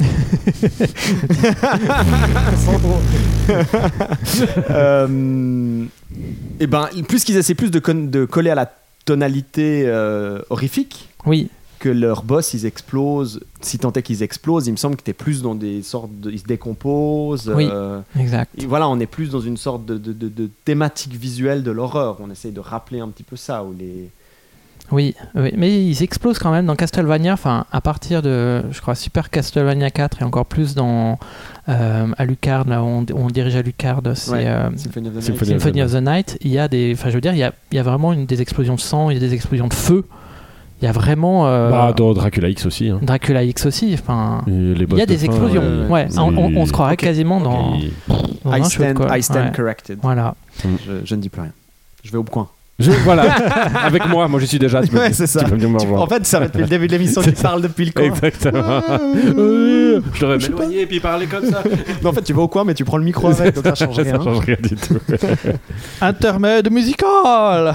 Speaker 7: euh, et ben, plus qu'ils essaient plus de, con- de coller à la tonalité euh, horrifique,
Speaker 8: oui
Speaker 7: que leurs boss ils explosent, si tant est qu'ils explosent, il me semble que tu es plus dans des sortes de. Ils se décomposent.
Speaker 8: Oui.
Speaker 7: euh,
Speaker 8: exact
Speaker 7: et voilà, on est plus dans une sorte de, de- de- de thématique visuelle de l'horreur. On essaye de rappeler un petit peu ça. Où les...
Speaker 8: Oui, oui, mais ils explosent quand même dans Castlevania, enfin à partir de, je crois, Super Castlevania 4 et encore plus dans euh, Alucard, là où on, où on dirige Alucard, c'est
Speaker 7: Ouais,
Speaker 8: euh,
Speaker 7: Symphony of the Night.
Speaker 5: Symphony of
Speaker 8: Symphony of the Night. Il y a des, enfin je veux dire, il y a, il y a vraiment une, des explosions de sang, il y a des explosions de feu. Il y a vraiment euh,
Speaker 5: Bah, dans Dracula X aussi. hein.
Speaker 8: Dracula X aussi. Enfin, il y a
Speaker 5: de
Speaker 8: des
Speaker 5: fin,
Speaker 8: explosions.
Speaker 7: ouais,
Speaker 8: Ouais,
Speaker 5: ouais.
Speaker 8: on, on- on se croirait
Speaker 7: Ok.
Speaker 8: quasiment dans,
Speaker 5: Et-
Speaker 8: dans
Speaker 7: I stand. I stand
Speaker 8: Ouais.
Speaker 7: corrected.
Speaker 8: Voilà.
Speaker 7: Je, je ne dis plus rien. Je vais au coin.
Speaker 5: Je- voilà, avec moi, moi je suis déjà. Tu
Speaker 7: Ouais, c'est ça.
Speaker 5: Tu peux venir me
Speaker 7: Tu- en fait, ça va depuis le début de l'émission. tu parles depuis le coin.
Speaker 5: Exactement. Oui, je devrais m'éloigner et puis parler comme ça.
Speaker 7: Non, en fait, tu vas au coin, mais tu prends le micro avec, donc ça change
Speaker 5: Ça
Speaker 7: rien.
Speaker 5: change rien du tout.
Speaker 8: Intermède musical.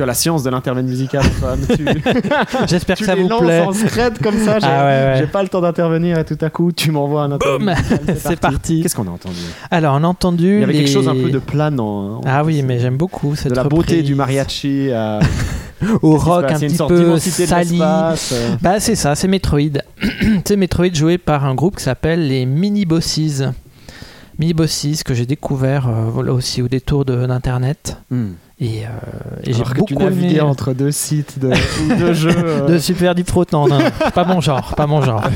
Speaker 7: Tu as la science de l'intermède musical,
Speaker 8: J'espère que ça vous plaît.
Speaker 7: en scred comme ça. J'ai
Speaker 8: Ah ouais, ouais.
Speaker 7: j'ai pas le temps d'intervenir et tout à coup, tu m'envoies un intermède
Speaker 8: C'est parti.
Speaker 7: Qu'est-ce qu'on a entendu?
Speaker 8: Alors, on a entendu.
Speaker 7: Il y avait quelque chose un peu de planant. hein.
Speaker 8: Ah oui, mais j'aime beaucoup cette
Speaker 7: De la beauté du mariachi à.
Speaker 8: Au rock un petit peu sali.
Speaker 7: euh.
Speaker 8: Bah c'est ça, c'est Metroid. c'est Metroid joué par un groupe qui s'appelle les Mini Bosses. Mini Bosses que j'ai découvert euh, voilà aussi au détour d'internet
Speaker 7: Hmm.
Speaker 8: Et, euh, et j'ai beaucoup
Speaker 7: tu
Speaker 8: aimé
Speaker 7: entre deux sites de, ou deux jeux. euh,
Speaker 8: de Super Deep Throat. Non, non, pas mon genre, pas mon genre.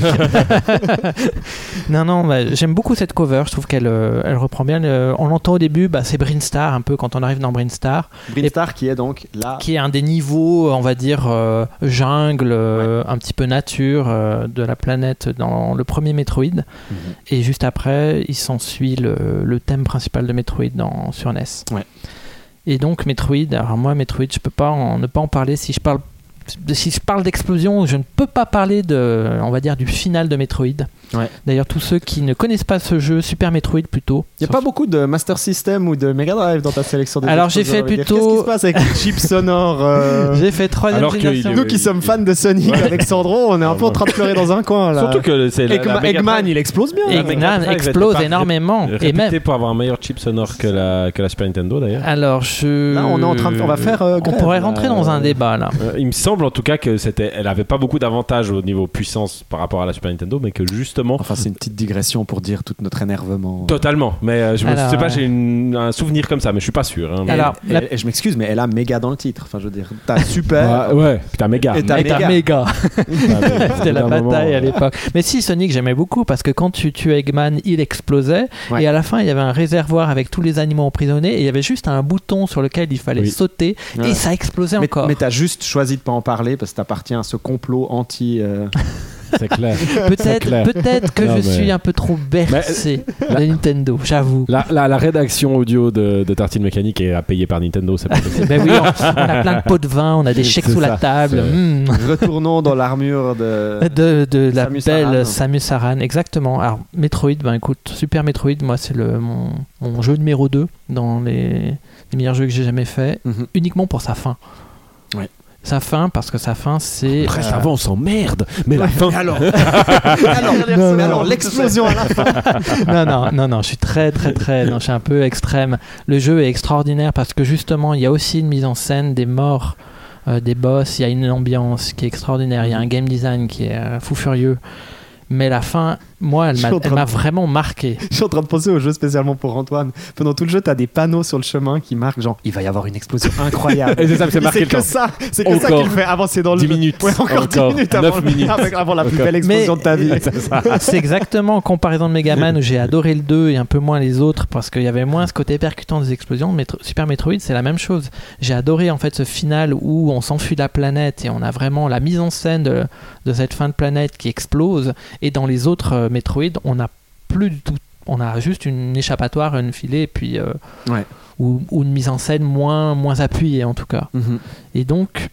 Speaker 8: non, non, bah, j'aime beaucoup cette cover. Je trouve qu'elle euh, elle reprend bien. le- on l'entend au début, bah, c'est Brinstar un peu quand on arrive dans Brinstar.
Speaker 7: Brinstar qui est donc là.
Speaker 8: qui est un des niveaux, on va dire, euh, jungle, euh, un petit peu nature euh, de la planète dans le premier Metroid.
Speaker 7: Mhm.
Speaker 8: Et juste après, il s'ensuit le, le thème principal de Metroid dans, sur NES.
Speaker 7: Ouais.
Speaker 8: Et donc Metroid, alors moi Metroid, je peux pas en, ne pas en parler. Si je parle si je parle d'explosion, je ne peux pas parler de, on va dire, du final de Metroid.
Speaker 7: Ouais.
Speaker 8: D'ailleurs, tous ceux qui ne connaissent pas ce jeu, Super Metroid plutôt.
Speaker 7: Il n'y a pas beaucoup de Master System ou de Mega Drive dans ta sélection des
Speaker 8: Alors, j'ai fait plutôt-
Speaker 7: Qu'est-ce qui se passe avec les chips sonores euh,
Speaker 8: J'ai fait troisième
Speaker 5: Alors que
Speaker 8: génération.
Speaker 7: Nous qui sommes fans de Sonic, Alexandro, on est un peu en train de pleurer dans un coin là.
Speaker 5: Surtout que c'est la- la
Speaker 7: Eggman, il explose bien.
Speaker 8: Eggman explose énormément. Et même,
Speaker 5: pour avoir un meilleur chip sonore que la, que la Super Nintendo d'ailleurs.
Speaker 8: Alors, je.
Speaker 7: Là, on est en train de, on va faire. euh,
Speaker 8: On pourrait rentrer dans un débat là.
Speaker 5: Euh, il me semble en tout cas que c'était, elle avait pas beaucoup d'avantages au niveau puissance par rapport à la Super Nintendo, mais que justement.
Speaker 7: Enfin, c'est une petite digression pour dire tout notre énervement.
Speaker 5: Totalement, mais euh, je me
Speaker 8: Alors,
Speaker 5: sais pas,
Speaker 8: euh,
Speaker 5: j'ai une- un souvenir comme ça, mais je suis pas sûr. hein, mais-
Speaker 8: Alors,
Speaker 7: Et,
Speaker 8: la-
Speaker 7: et je m'excuse, mais elle a méga dans le titre. Enfin, je veux dire, t'as super.
Speaker 5: Ouais, ouais, putain, méga.
Speaker 7: Et t'as
Speaker 8: t'as
Speaker 7: méga.
Speaker 8: méga. C'était la bataille à
Speaker 5: euh,
Speaker 8: l'époque. Mais si, Sonic, j'aimais beaucoup parce que quand tu tuais Eggman, il explosait.
Speaker 7: Ouais.
Speaker 8: Et à la fin, il y avait un réservoir avec tous les animaux emprisonnés. Et il y avait juste un bouton sur lequel il fallait
Speaker 5: Oui.
Speaker 8: sauter.
Speaker 7: Ouais.
Speaker 8: Et ça explosait
Speaker 7: Mais,
Speaker 8: encore.
Speaker 7: mais t'as juste choisi de pas en parler parce que t'appartiens à ce complot anti. euh,
Speaker 5: C'est clair.
Speaker 8: Peut-être peut-être que
Speaker 5: Non,
Speaker 8: je
Speaker 5: mais-
Speaker 8: suis un peu trop bercé de Nintendo, j'avoue.
Speaker 5: La, la, la rédaction audio de, de Tartine Mécanique est payée par Nintendo, c'est pas possible.
Speaker 8: Oui, on, on a plein de pots de vin, on a des chèques sous la table. Hmm.
Speaker 7: Retournons dans l'armure de.
Speaker 8: de, de la
Speaker 7: Samus
Speaker 8: belle
Speaker 7: Aran.
Speaker 8: Samus Aran, exactement. Alors, Metroid, ben écoute, Super Metroid, moi, c'est le, mon, mon jeu numéro 2 dans les, les meilleurs jeux que j'ai jamais fait,
Speaker 7: Mhm.
Speaker 8: uniquement pour sa fin.
Speaker 7: Ouais.
Speaker 8: Sa fin, parce que sa fin, c'est.
Speaker 5: Après,
Speaker 8: euh,
Speaker 5: avant, on s'emmerde, mais la fin.
Speaker 7: Alors, alors, l'explosion à la fin.
Speaker 8: non, non, non, non, je suis très, très, très. Non, je suis un peu extrême. Le jeu est extraordinaire parce que justement, il y a aussi une mise en scène des morts, euh, des boss, il y a une ambiance qui est extraordinaire, il y a un game design qui est euh, fou furieux. Mais la fin, moi, elle m'a elle
Speaker 7: de-
Speaker 8: vraiment marqué.
Speaker 7: Je suis en train de penser au jeu spécialement pour Antoine. Pendant tout le jeu, t'as des panneaux sur le chemin qui marquent genre il va y avoir une explosion incroyable.
Speaker 5: Et c'est ça, c'est marqué
Speaker 7: c'est
Speaker 5: le
Speaker 7: que
Speaker 5: temps.
Speaker 7: ça, c'est que ça
Speaker 5: Encore
Speaker 7: qu'il fait avancer dans le
Speaker 5: 10
Speaker 7: jeu.
Speaker 5: minutes.
Speaker 7: Ouais, encore, 10
Speaker 5: Encore
Speaker 7: minutes avant,
Speaker 5: 9 minutes.
Speaker 7: avant la plus belle explosion
Speaker 8: Mais-
Speaker 7: de ta vie.
Speaker 8: C'est exactement en comparaison de Megaman où j'ai adoré le 2 et un peu moins les autres parce qu'il y avait moins ce côté percutant des explosions. Metro- Super Metroid, c'est la même chose. J'ai adoré en fait ce final où on s'enfuit de la planète et on a vraiment la mise en scène de, de cette fin de planète qui explose. Et dans les autres euh, Metroid, on n'a plus du tout. On a juste une échappatoire, une filet, et puis. euh,
Speaker 7: Ouais.
Speaker 8: ou, ou une mise en scène moins, moins appuyée en tout cas.
Speaker 7: Mhm.
Speaker 8: Et donc,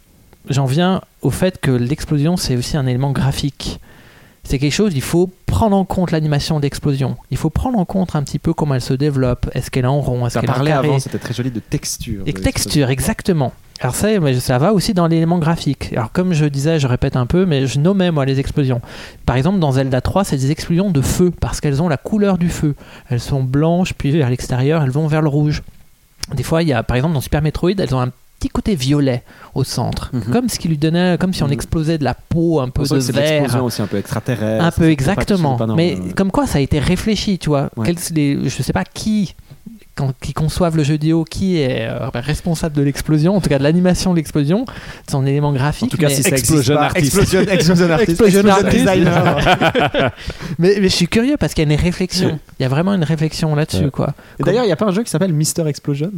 Speaker 8: j'en viens au fait que l'explosion, c'est aussi un élément graphique. C'est quelque chose, il faut prendre en compte l'animation d'explosion. Il faut prendre en compte un petit peu comment elle se développe. Est-ce qu'elle est en rond? Est-ce qu'elle est en carré?
Speaker 7: avant, c'était très joli de texture.
Speaker 8: Et
Speaker 7: de
Speaker 8: texture, exactement. Alors ça, va aussi dans l'élément graphique. Alors comme je disais, je répète un peu, mais je nommais moi les explosions. Par exemple, dans Zelda 3, c'est des explosions de feu, parce qu'elles ont la couleur du feu. Elles sont blanches, puis vers l'extérieur, elles vont vers le rouge. Des fois, il y a, par exemple, dans Super Metroid, elles ont un petit côté violet au centre,
Speaker 7: Mhm.
Speaker 8: comme ce qui lui donnait, comme si on
Speaker 7: Mhm.
Speaker 8: explosait de la peau un peu de verre.
Speaker 7: aussi un peu extraterrestre.
Speaker 8: Un peu exactement. Mais comme quoi ça a été réfléchi, tu vois.
Speaker 7: Ouais.
Speaker 8: Quels- les- je sais pas qui, quand- qui conçoivent le jeu vidéo, qui est euh, responsable de l'explosion, en tout cas de l'animation de l'explosion, de son élément graphique.
Speaker 7: En tout cas,
Speaker 8: mais-
Speaker 7: si ça
Speaker 5: Explosion
Speaker 7: pas,
Speaker 5: artist.
Speaker 7: Explosion, explosion artist.
Speaker 8: Explosion artist.
Speaker 7: designer.
Speaker 8: mais, mais je suis curieux parce qu'il y a une réflexion. Il y a vraiment une réflexion là-dessus,
Speaker 5: Ouais.
Speaker 8: quoi.
Speaker 7: D'ailleurs, il n'y a pas un jeu qui s'appelle Mister Explosion?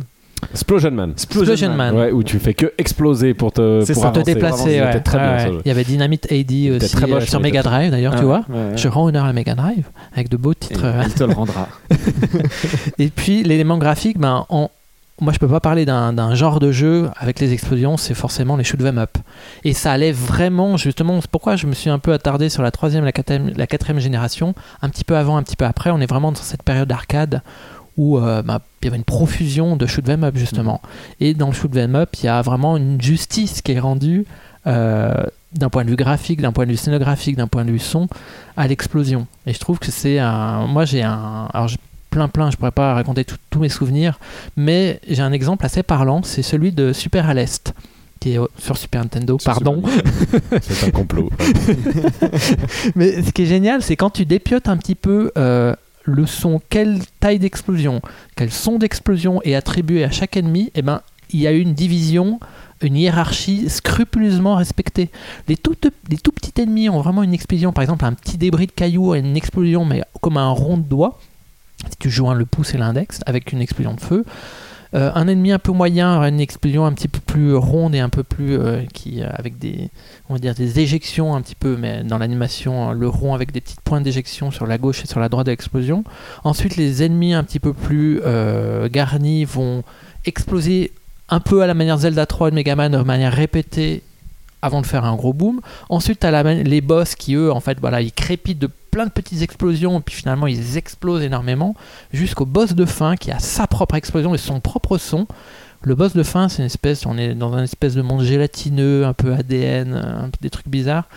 Speaker 5: Explosion Man.
Speaker 8: Explosion Man.
Speaker 5: Ouais, où tu fais que exploser pour te,
Speaker 7: C'est
Speaker 5: pour
Speaker 7: ça.
Speaker 8: Te déplacer,
Speaker 5: C'était
Speaker 8: ouais.
Speaker 5: très bien
Speaker 8: Ouais,
Speaker 5: ça.
Speaker 8: ouais. Il y avait Dynamite AD aussi
Speaker 5: très moche,
Speaker 8: euh, sur Mega Drive d'ailleurs,
Speaker 7: Ah
Speaker 8: tu vois.
Speaker 7: ouais, ouais.
Speaker 8: Je rends honneur à Mega Drive avec de beaux titres.
Speaker 7: Elle te le rendra.
Speaker 8: Et puis l'élément graphique, ben, on- moi je peux pas parler d'un genre de jeu avec les explosions, c'est forcément les shoot 'em up. Et ça allait vraiment, justement, c'est pourquoi je me suis un peu attardé sur la troisième, la quatrième, la quatrième génération, un petit peu avant, un petit peu après. On est vraiment dans cette période d'arcade où euh, bah, il y avait une profusion de shoot 'em up justement. Et dans le shoot 'em up, il y a vraiment une justice qui est rendue euh, d'un point de vue graphique, d'un point de vue scénographique, d'un point de vue son, à l'explosion. Et je trouve que c'est un. Moi, j'ai un. Alors, j'ai plein, plein, je pourrais pas raconter tous mes souvenirs, mais j'ai un exemple assez parlant, c'est celui de Super à l'Est, qui est sur Super Nintendo, pardon.
Speaker 5: C'est un complot.
Speaker 8: Mais ce qui est génial, c'est quand tu dépiotes un petit peu euh, le son, quelle taille d'explosion, quel son d'explosion est attribué à chaque ennemi, et ben il y a une division, une hiérarchie scrupuleusement respectée. Les tout, les tout petits ennemis ont vraiment une explosion, par exemple un petit débris de caillou a une explosion, mais comme un rond de doigt, si tu joins le pouce et l'index, avec une explosion de feu. Euh, un ennemi un peu moyen une explosion un petit peu plus ronde et un peu plus euh, qui euh, avec des on va dire des éjections un petit peu mais dans l'animation le rond avec des petites pointes d'éjection sur la gauche et sur la droite de l'explosion. Ensuite les ennemis un petit peu plus garnis vont exploser un peu à la manière Zelda 3 de Mega Man de manière répétée avant de faire un gros boom. Ensuite, tu as les boss qui, eux, en fait, voilà, ils crépitent de plein de petites explosions, et puis finalement, ils explosent énormément, jusqu'au boss de fin qui a sa propre explosion et son propre son. Le boss de fin, c'est une espèce, on est dans un espèce de monde gélatineux, un peu ADN, un peu des trucs bizarres.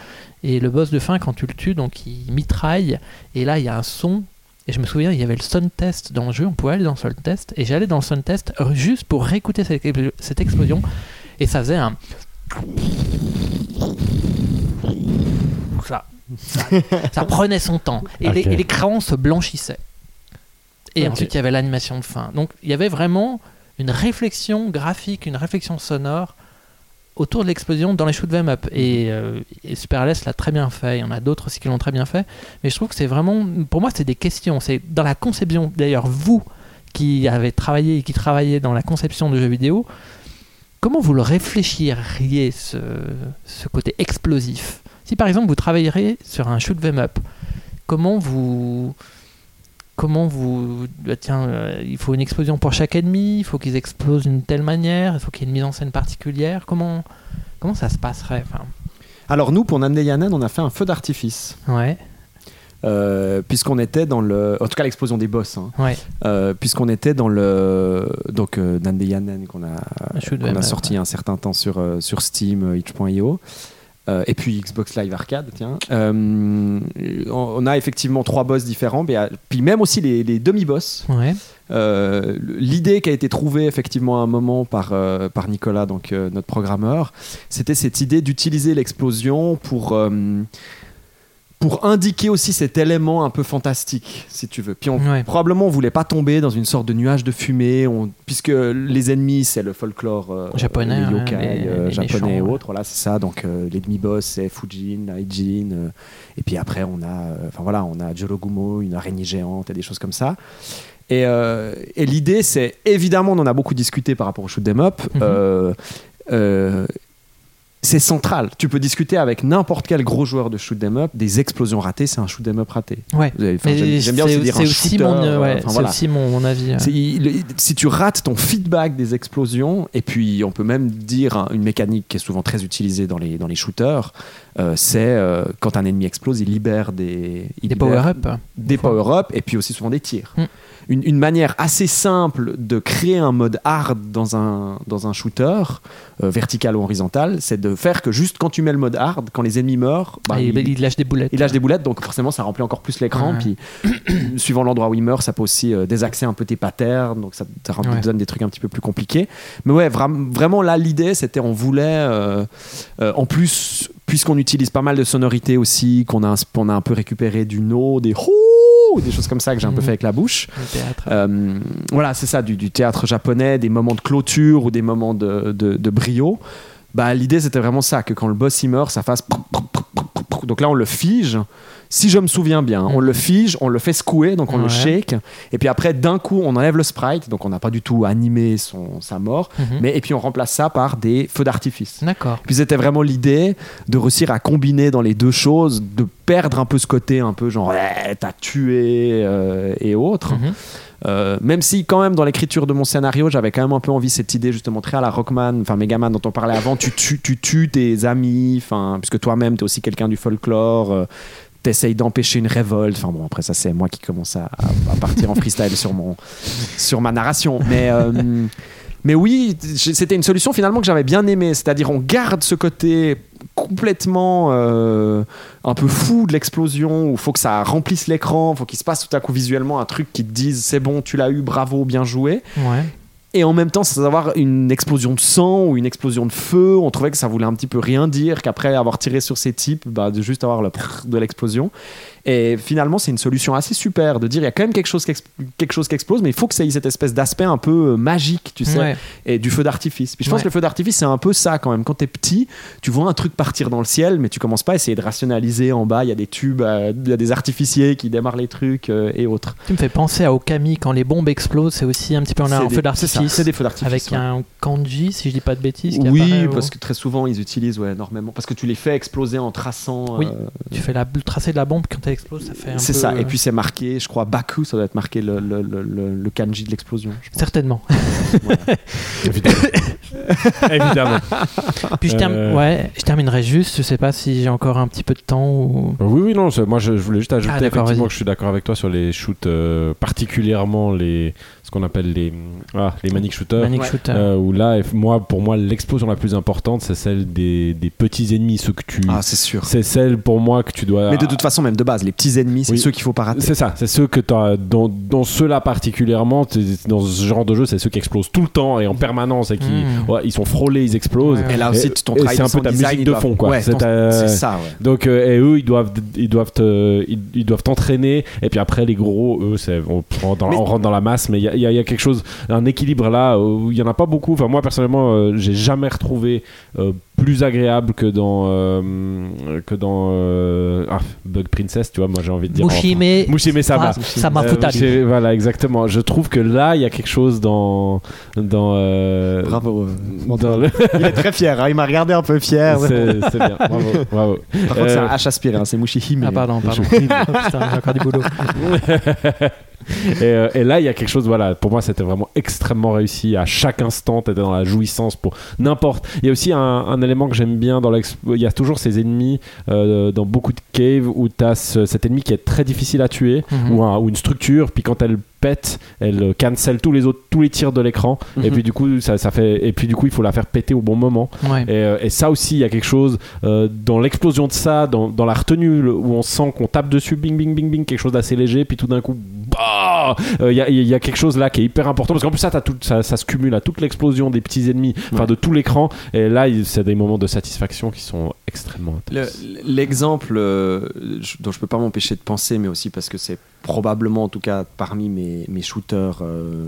Speaker 8: Et le boss de fin, quand tu le tues, donc il mitraille, et là, il y a un son. Et je me souviens, il y avait le sound test dans le jeu, on pouvait aller dans le sound test, et j'allais dans le sound test juste pour réécouter cette, cette explosion, et ça faisait un ça, ça, ça prenait son temps. Et,
Speaker 5: Ok.
Speaker 8: les, et les crayons se blanchissaient. Et ensuite, il y avait l'animation de fin. Donc, il y avait vraiment une réflexion graphique, une réflexion sonore autour de l'explosion dans les shoot 'em up. Et, euh, et Super l'a très bien fait. Il y en a d'autres aussi qui l'ont très bien fait. Mais je trouve que c'est vraiment, pour moi, c'est des questions. C'est dans la conception. D'ailleurs, vous qui avez travaillé et qui travaillez dans la conception de jeux vidéo, comment vous le réfléchiriez ce, ce côté explosif? Si par exemple vous travaillerez sur un shoot 'em up, comment vous comment vous bah, tiens euh, il faut une explosion pour chaque ennemi, il faut qu'ils explosent d'une telle manière, il faut qu'il y ait une mise en scène particulière. Comment comment ça se passerait enfin,
Speaker 7: Alors nous, pour Nandeyanen, on a fait un feu d'artifice.
Speaker 8: Ouais,
Speaker 7: Euh, puisqu'on était dans le... En tout cas, l'explosion des boss. hein.
Speaker 8: ouais.
Speaker 7: Euh, puisqu'on était dans le... Donc, euh, Nandeyanen qu'on a, sorti un certain temps sur, sur Steam, itch.io. Euh, et puis Xbox Live Arcade, tiens. Euh, on, a effectivement trois boss différents, mais, euh, puis même aussi les, les demi-boss.
Speaker 8: Ouais.
Speaker 7: Euh, L'idée qui a été trouvée effectivement à un moment par, par Nicolas, donc notre programmeur, c'était cette idée d'utiliser l'explosion pour, pour indiquer aussi cet élément un peu fantastique, si tu veux. Puis on,
Speaker 8: Ouais.
Speaker 7: probablement on voulait pas tomber dans une sorte de nuage de fumée, on- puisque les ennemis c'est le folklore euh,
Speaker 8: Japonais,
Speaker 7: les
Speaker 8: hein,
Speaker 7: yokai
Speaker 8: les-
Speaker 7: euh,
Speaker 8: les
Speaker 7: japonais et
Speaker 8: méchants,
Speaker 7: autres. Voilà, c'est ça. Donc euh, les demi-boss c'est Fujin, Aijin, euh, et puis après on a, enfin voilà, on a Jorogumo, une araignée géante et des choses comme ça. Et, et l'idée, c'est évidemment, on en a beaucoup discuté par rapport au shoot 'em up.
Speaker 8: Mhm.
Speaker 7: C'est central. Tu peux discuter avec n'importe quel gros joueur de shoot 'em up. Des explosions ratées, c'est un shoot 'em up raté.
Speaker 8: Ouais.
Speaker 7: J'aime bien aussi dire un
Speaker 8: aussi
Speaker 7: shooter,
Speaker 8: mon,
Speaker 7: euh,
Speaker 8: ouais, c'est
Speaker 7: voilà.
Speaker 8: aussi mon, mon avis. euh.
Speaker 7: Il- si tu rates ton feedback des explosions, et puis on peut même dire hein, une mécanique qui est souvent très utilisée dans les, dans les shooters, euh, c'est euh, quand un ennemi explose, il libère des, il
Speaker 8: Des power-up.
Speaker 7: des power-up et puis aussi souvent des tirs.
Speaker 8: Mm.
Speaker 7: Une, une manière assez simple de créer un mode hard dans un, dans un shooter, euh, vertical ou horizontal, c'est de faire que juste quand tu mets le mode hard, quand les ennemis meurent, bah,
Speaker 8: Ah, il,
Speaker 7: ils-
Speaker 8: il lâche des boulettes.
Speaker 7: il lâche des boulettes, donc forcément ça remplit encore plus l'écran.
Speaker 8: Ouais.
Speaker 7: Puis suivant l'endroit où il meurt, ça peut aussi euh, désaxer un peu tes patterns, donc ça te rend-
Speaker 8: Ouais.
Speaker 7: donne des trucs un petit peu plus compliqués. Mais ouais, vra- vraiment là l'idée c'était on voulait, euh, euh, en plus, puisqu'on utilise pas mal de sonorités aussi, qu'on a, un- on a un peu récupéré du no, des hou, des choses comme ça que j'ai un peu
Speaker 8: Mhm.
Speaker 7: fait avec la bouche. Euh, voilà, c'est ça, du, du théâtre japonais, des moments de clôture ou des moments de, de, de brio. Bah, l'idée c'était vraiment ça, que quand le boss il meurt, ça fasse. Donc là on le fige. Si je me souviens bien, on le fige, on le fait secouer, donc on le shake, et puis après d'un coup on enlève le sprite, donc on n'a pas du tout animé son, sa mort,
Speaker 8: Mhm.
Speaker 7: mais et puis on remplace ça par des feux d'artifice.
Speaker 8: D'accord.
Speaker 7: Puis c'était vraiment l'idée de réussir à combiner dans les deux choses, de perdre un peu ce côté un peu genre Ouais, t'as tué euh, et autres.
Speaker 8: Mhm.
Speaker 7: Euh, même si quand même dans l'écriture de mon scénario j'avais quand même un peu envie cette idée justement très à la Rockman, enfin Megaman dont on parlait avant, tu tues, tu tues tes amis, enfin puisque toi-même t'es aussi quelqu'un du folklore, euh, t'essayes d'empêcher une révolte. Enfin bon, après ça c'est moi qui commence à, partir en freestyle sur mon sur ma narration. Mais euh, mais oui, c'était une solution finalement que j'avais bien aimée. C'est-à-dire on garde ce côté complètement euh, un peu fou de l'explosion où faut que ça remplisse l'écran, faut qu'il se passe tout à coup visuellement un truc qui te dise c'est bon, tu l'as eu, bravo, bien joué.
Speaker 8: Ouais.
Speaker 7: Et en même temps, sans avoir une explosion de sang ou une explosion de feu, on trouvait que ça voulait un petit peu rien dire, qu'après avoir tiré sur ces types, bah, de juste avoir le de l'explosion. Et finalement, c'est une solution assez super de dire il y a quand même quelque chose qui, quelque chose qui explose, mais il faut que ça ait cette espèce d'aspect un peu euh, magique, tu sais,
Speaker 8: Ouais.
Speaker 7: et du feu d'artifice. Puis je pense
Speaker 8: Ouais.
Speaker 7: que le feu d'artifice, c'est un peu ça quand même. Quand t'es petit, tu vois un truc partir dans le ciel, mais tu commences pas à essayer de rationaliser en bas. Il y a des tubes, euh, il y a des artificiers qui démarrent les trucs euh, et autres.
Speaker 8: Tu me fais penser à Okami quand les bombes explosent, c'est aussi un petit peu un,
Speaker 7: des-
Speaker 8: feu d'artifice.
Speaker 7: C'est des feux d'artifice.
Speaker 8: Avec
Speaker 7: ouais.
Speaker 8: un kanji, si je dis pas de bêtises. qui
Speaker 7: Oui,
Speaker 8: apparaît,
Speaker 7: parce
Speaker 8: ou-
Speaker 7: que très souvent ils utilisent ouais, énormément. Parce que tu les fais exploser en traçant.
Speaker 8: Oui.
Speaker 7: euh,
Speaker 8: Tu fais la, le tracé de la bombe quand elle explose, ça fait un
Speaker 7: c'est
Speaker 8: peu,
Speaker 7: ça.
Speaker 8: euh,
Speaker 7: Et puis c'est marqué, je crois, Baku, ça doit être marqué le, le, le, le- le kanji de l'explosion.
Speaker 8: Certainement.
Speaker 5: Évidemment. Évidemment.
Speaker 8: Puis je, term-
Speaker 5: Euh.
Speaker 8: ouais, je terminerai juste, je sais pas si j'ai encore un petit peu de temps ou.
Speaker 5: Oui, oui, non, moi je, je voulais juste ajouter
Speaker 8: Ah,
Speaker 5: effectivement que je suis d'accord avec toi sur les shoots, euh, particulièrement les, ce qu'on appelle les, ah, les manic shooters.
Speaker 8: Manic
Speaker 7: ouais.
Speaker 8: Shooter.
Speaker 5: euh, où là, moi, pour moi, l'explosion la plus importante, c'est celle des, des petits ennemis, ceux que tu.
Speaker 7: Ah, c'est sûr.
Speaker 5: c'est celle pour moi que tu dois.
Speaker 7: Mais de toute façon, même de base, les petits ennemis, c'est
Speaker 5: Oui.
Speaker 7: ceux qu'il faut pas rater.
Speaker 5: C'est ça, c'est ceux que tu as dans, dans ceux-là particulièrement, dans ce genre de jeu, c'est ceux qui explosent tout le temps et en permanence et qui
Speaker 8: Mm.
Speaker 5: ouais, ils sont frôlés, ils explosent.
Speaker 8: Ouais,
Speaker 7: Et là aussi, ton
Speaker 5: et
Speaker 7: travail
Speaker 5: c'est un peu ta
Speaker 7: design,
Speaker 5: musique de fond, quoi.
Speaker 7: Ouais,
Speaker 5: C'est
Speaker 7: ton- ça, ouais.
Speaker 5: Donc euh, et eux ils doivent ils doivent te- ils, ils doivent t'entraîner et puis après les gros eux c'est on, prend dans,
Speaker 7: Mais-
Speaker 5: on rentre dans la masse mais il y a, il y y a quelque chose un équilibre là où il y en a pas beaucoup enfin moi personnellement euh, j'ai jamais retrouvé euh, plus agréable que dans euh, que dans euh, ah, Bug Princess tu vois moi j'ai envie de dire
Speaker 8: Mushime.
Speaker 5: Mushime Sama
Speaker 8: Ah, Sama
Speaker 5: Euh,
Speaker 8: Futari.
Speaker 5: Voilà exactement je trouve que là il y a quelque chose dans dans euh,
Speaker 7: Bravo. euh,
Speaker 5: dans le-
Speaker 7: Il est très fier, hein, il m'a regardé un peu fier.
Speaker 5: c'est bien bravo bravo
Speaker 7: Par contre, c'est un
Speaker 5: Euh,
Speaker 7: H aspiré, hein, c'est Mushihime.
Speaker 8: Ah, pardon, pardon. oh, putain, j'ai encore du boulot.
Speaker 5: et, euh, et là, il y a quelque chose, voilà, pour moi, c'était vraiment extrêmement réussi. À chaque instant, tu étais dans la jouissance pour n'importe. Il y a aussi un, un élément que j'aime bien dans l'ex. Il y a toujours ces ennemis euh, dans beaucoup de caves où tu as cet ennemi qui est très difficile à tuer
Speaker 8: Mhm.
Speaker 5: ou, un- ou une structure, puis quand elle pète, elle euh, cancel tous les autres, tous les tirs de l'écran. Et
Speaker 7: Mhm.
Speaker 5: puis du coup, ça, ça fait. Et puis du coup, il faut la faire péter au bon moment.
Speaker 8: Ouais.
Speaker 5: Et, euh, et ça aussi, il y a quelque chose euh, dans l'explosion de ça, dans, dans la retenue le- où on sent qu'on tape dessus, bing, bing, bing, bing, quelque chose d'assez léger, puis tout d'un coup, bah, euh, il y, y a quelque chose là qui est hyper important parce qu'en plus ça, t'as tout, ça, ça se cumule à toute l'explosion des petits ennemis, enfin
Speaker 7: Ouais.
Speaker 5: de tout l'écran. Et là, c'est des moments de satisfaction qui sont extrêmement
Speaker 7: Le-
Speaker 5: intenses.
Speaker 7: L'exemple euh, je- dont je peux pas m'empêcher de penser, mais aussi parce que c'est probablement, en tout cas, parmi mes, mes shooters euh,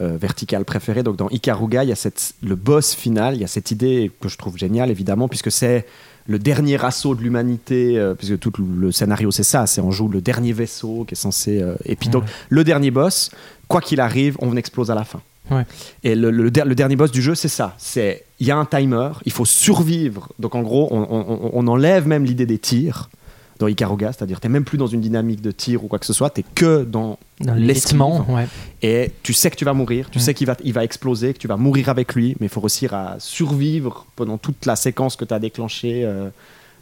Speaker 7: euh, verticales préférés. Donc, dans Ikaruga, il y a cette, le boss final, il y a cette idée que je trouve géniale, évidemment, puisque c'est le dernier assaut de l'humanité, euh, puisque tout le scénario c'est ça, c'est on joue le dernier vaisseau qui est censé. euh, et puis donc
Speaker 8: Ouais.
Speaker 7: le dernier boss, quoi qu'il arrive, on explose à la fin.
Speaker 8: Ouais.
Speaker 7: Et le, le der- le dernier boss du jeu, c'est ça. C'est il y a un timer, il faut survivre. Donc en gros, on, on- on enlève même l'idée des tirs dans Ikaruga, c'est-à-dire t'es même plus dans une dynamique de tir ou quoi que ce soit, t'es que dans
Speaker 8: Dans ouais.
Speaker 7: et tu sais que tu vas mourir, tu
Speaker 8: Mm.
Speaker 7: sais qu'il va, il va exploser, que tu vas mourir avec lui, mais il faut réussir à survivre pendant toute la séquence que tu as déclenchée euh,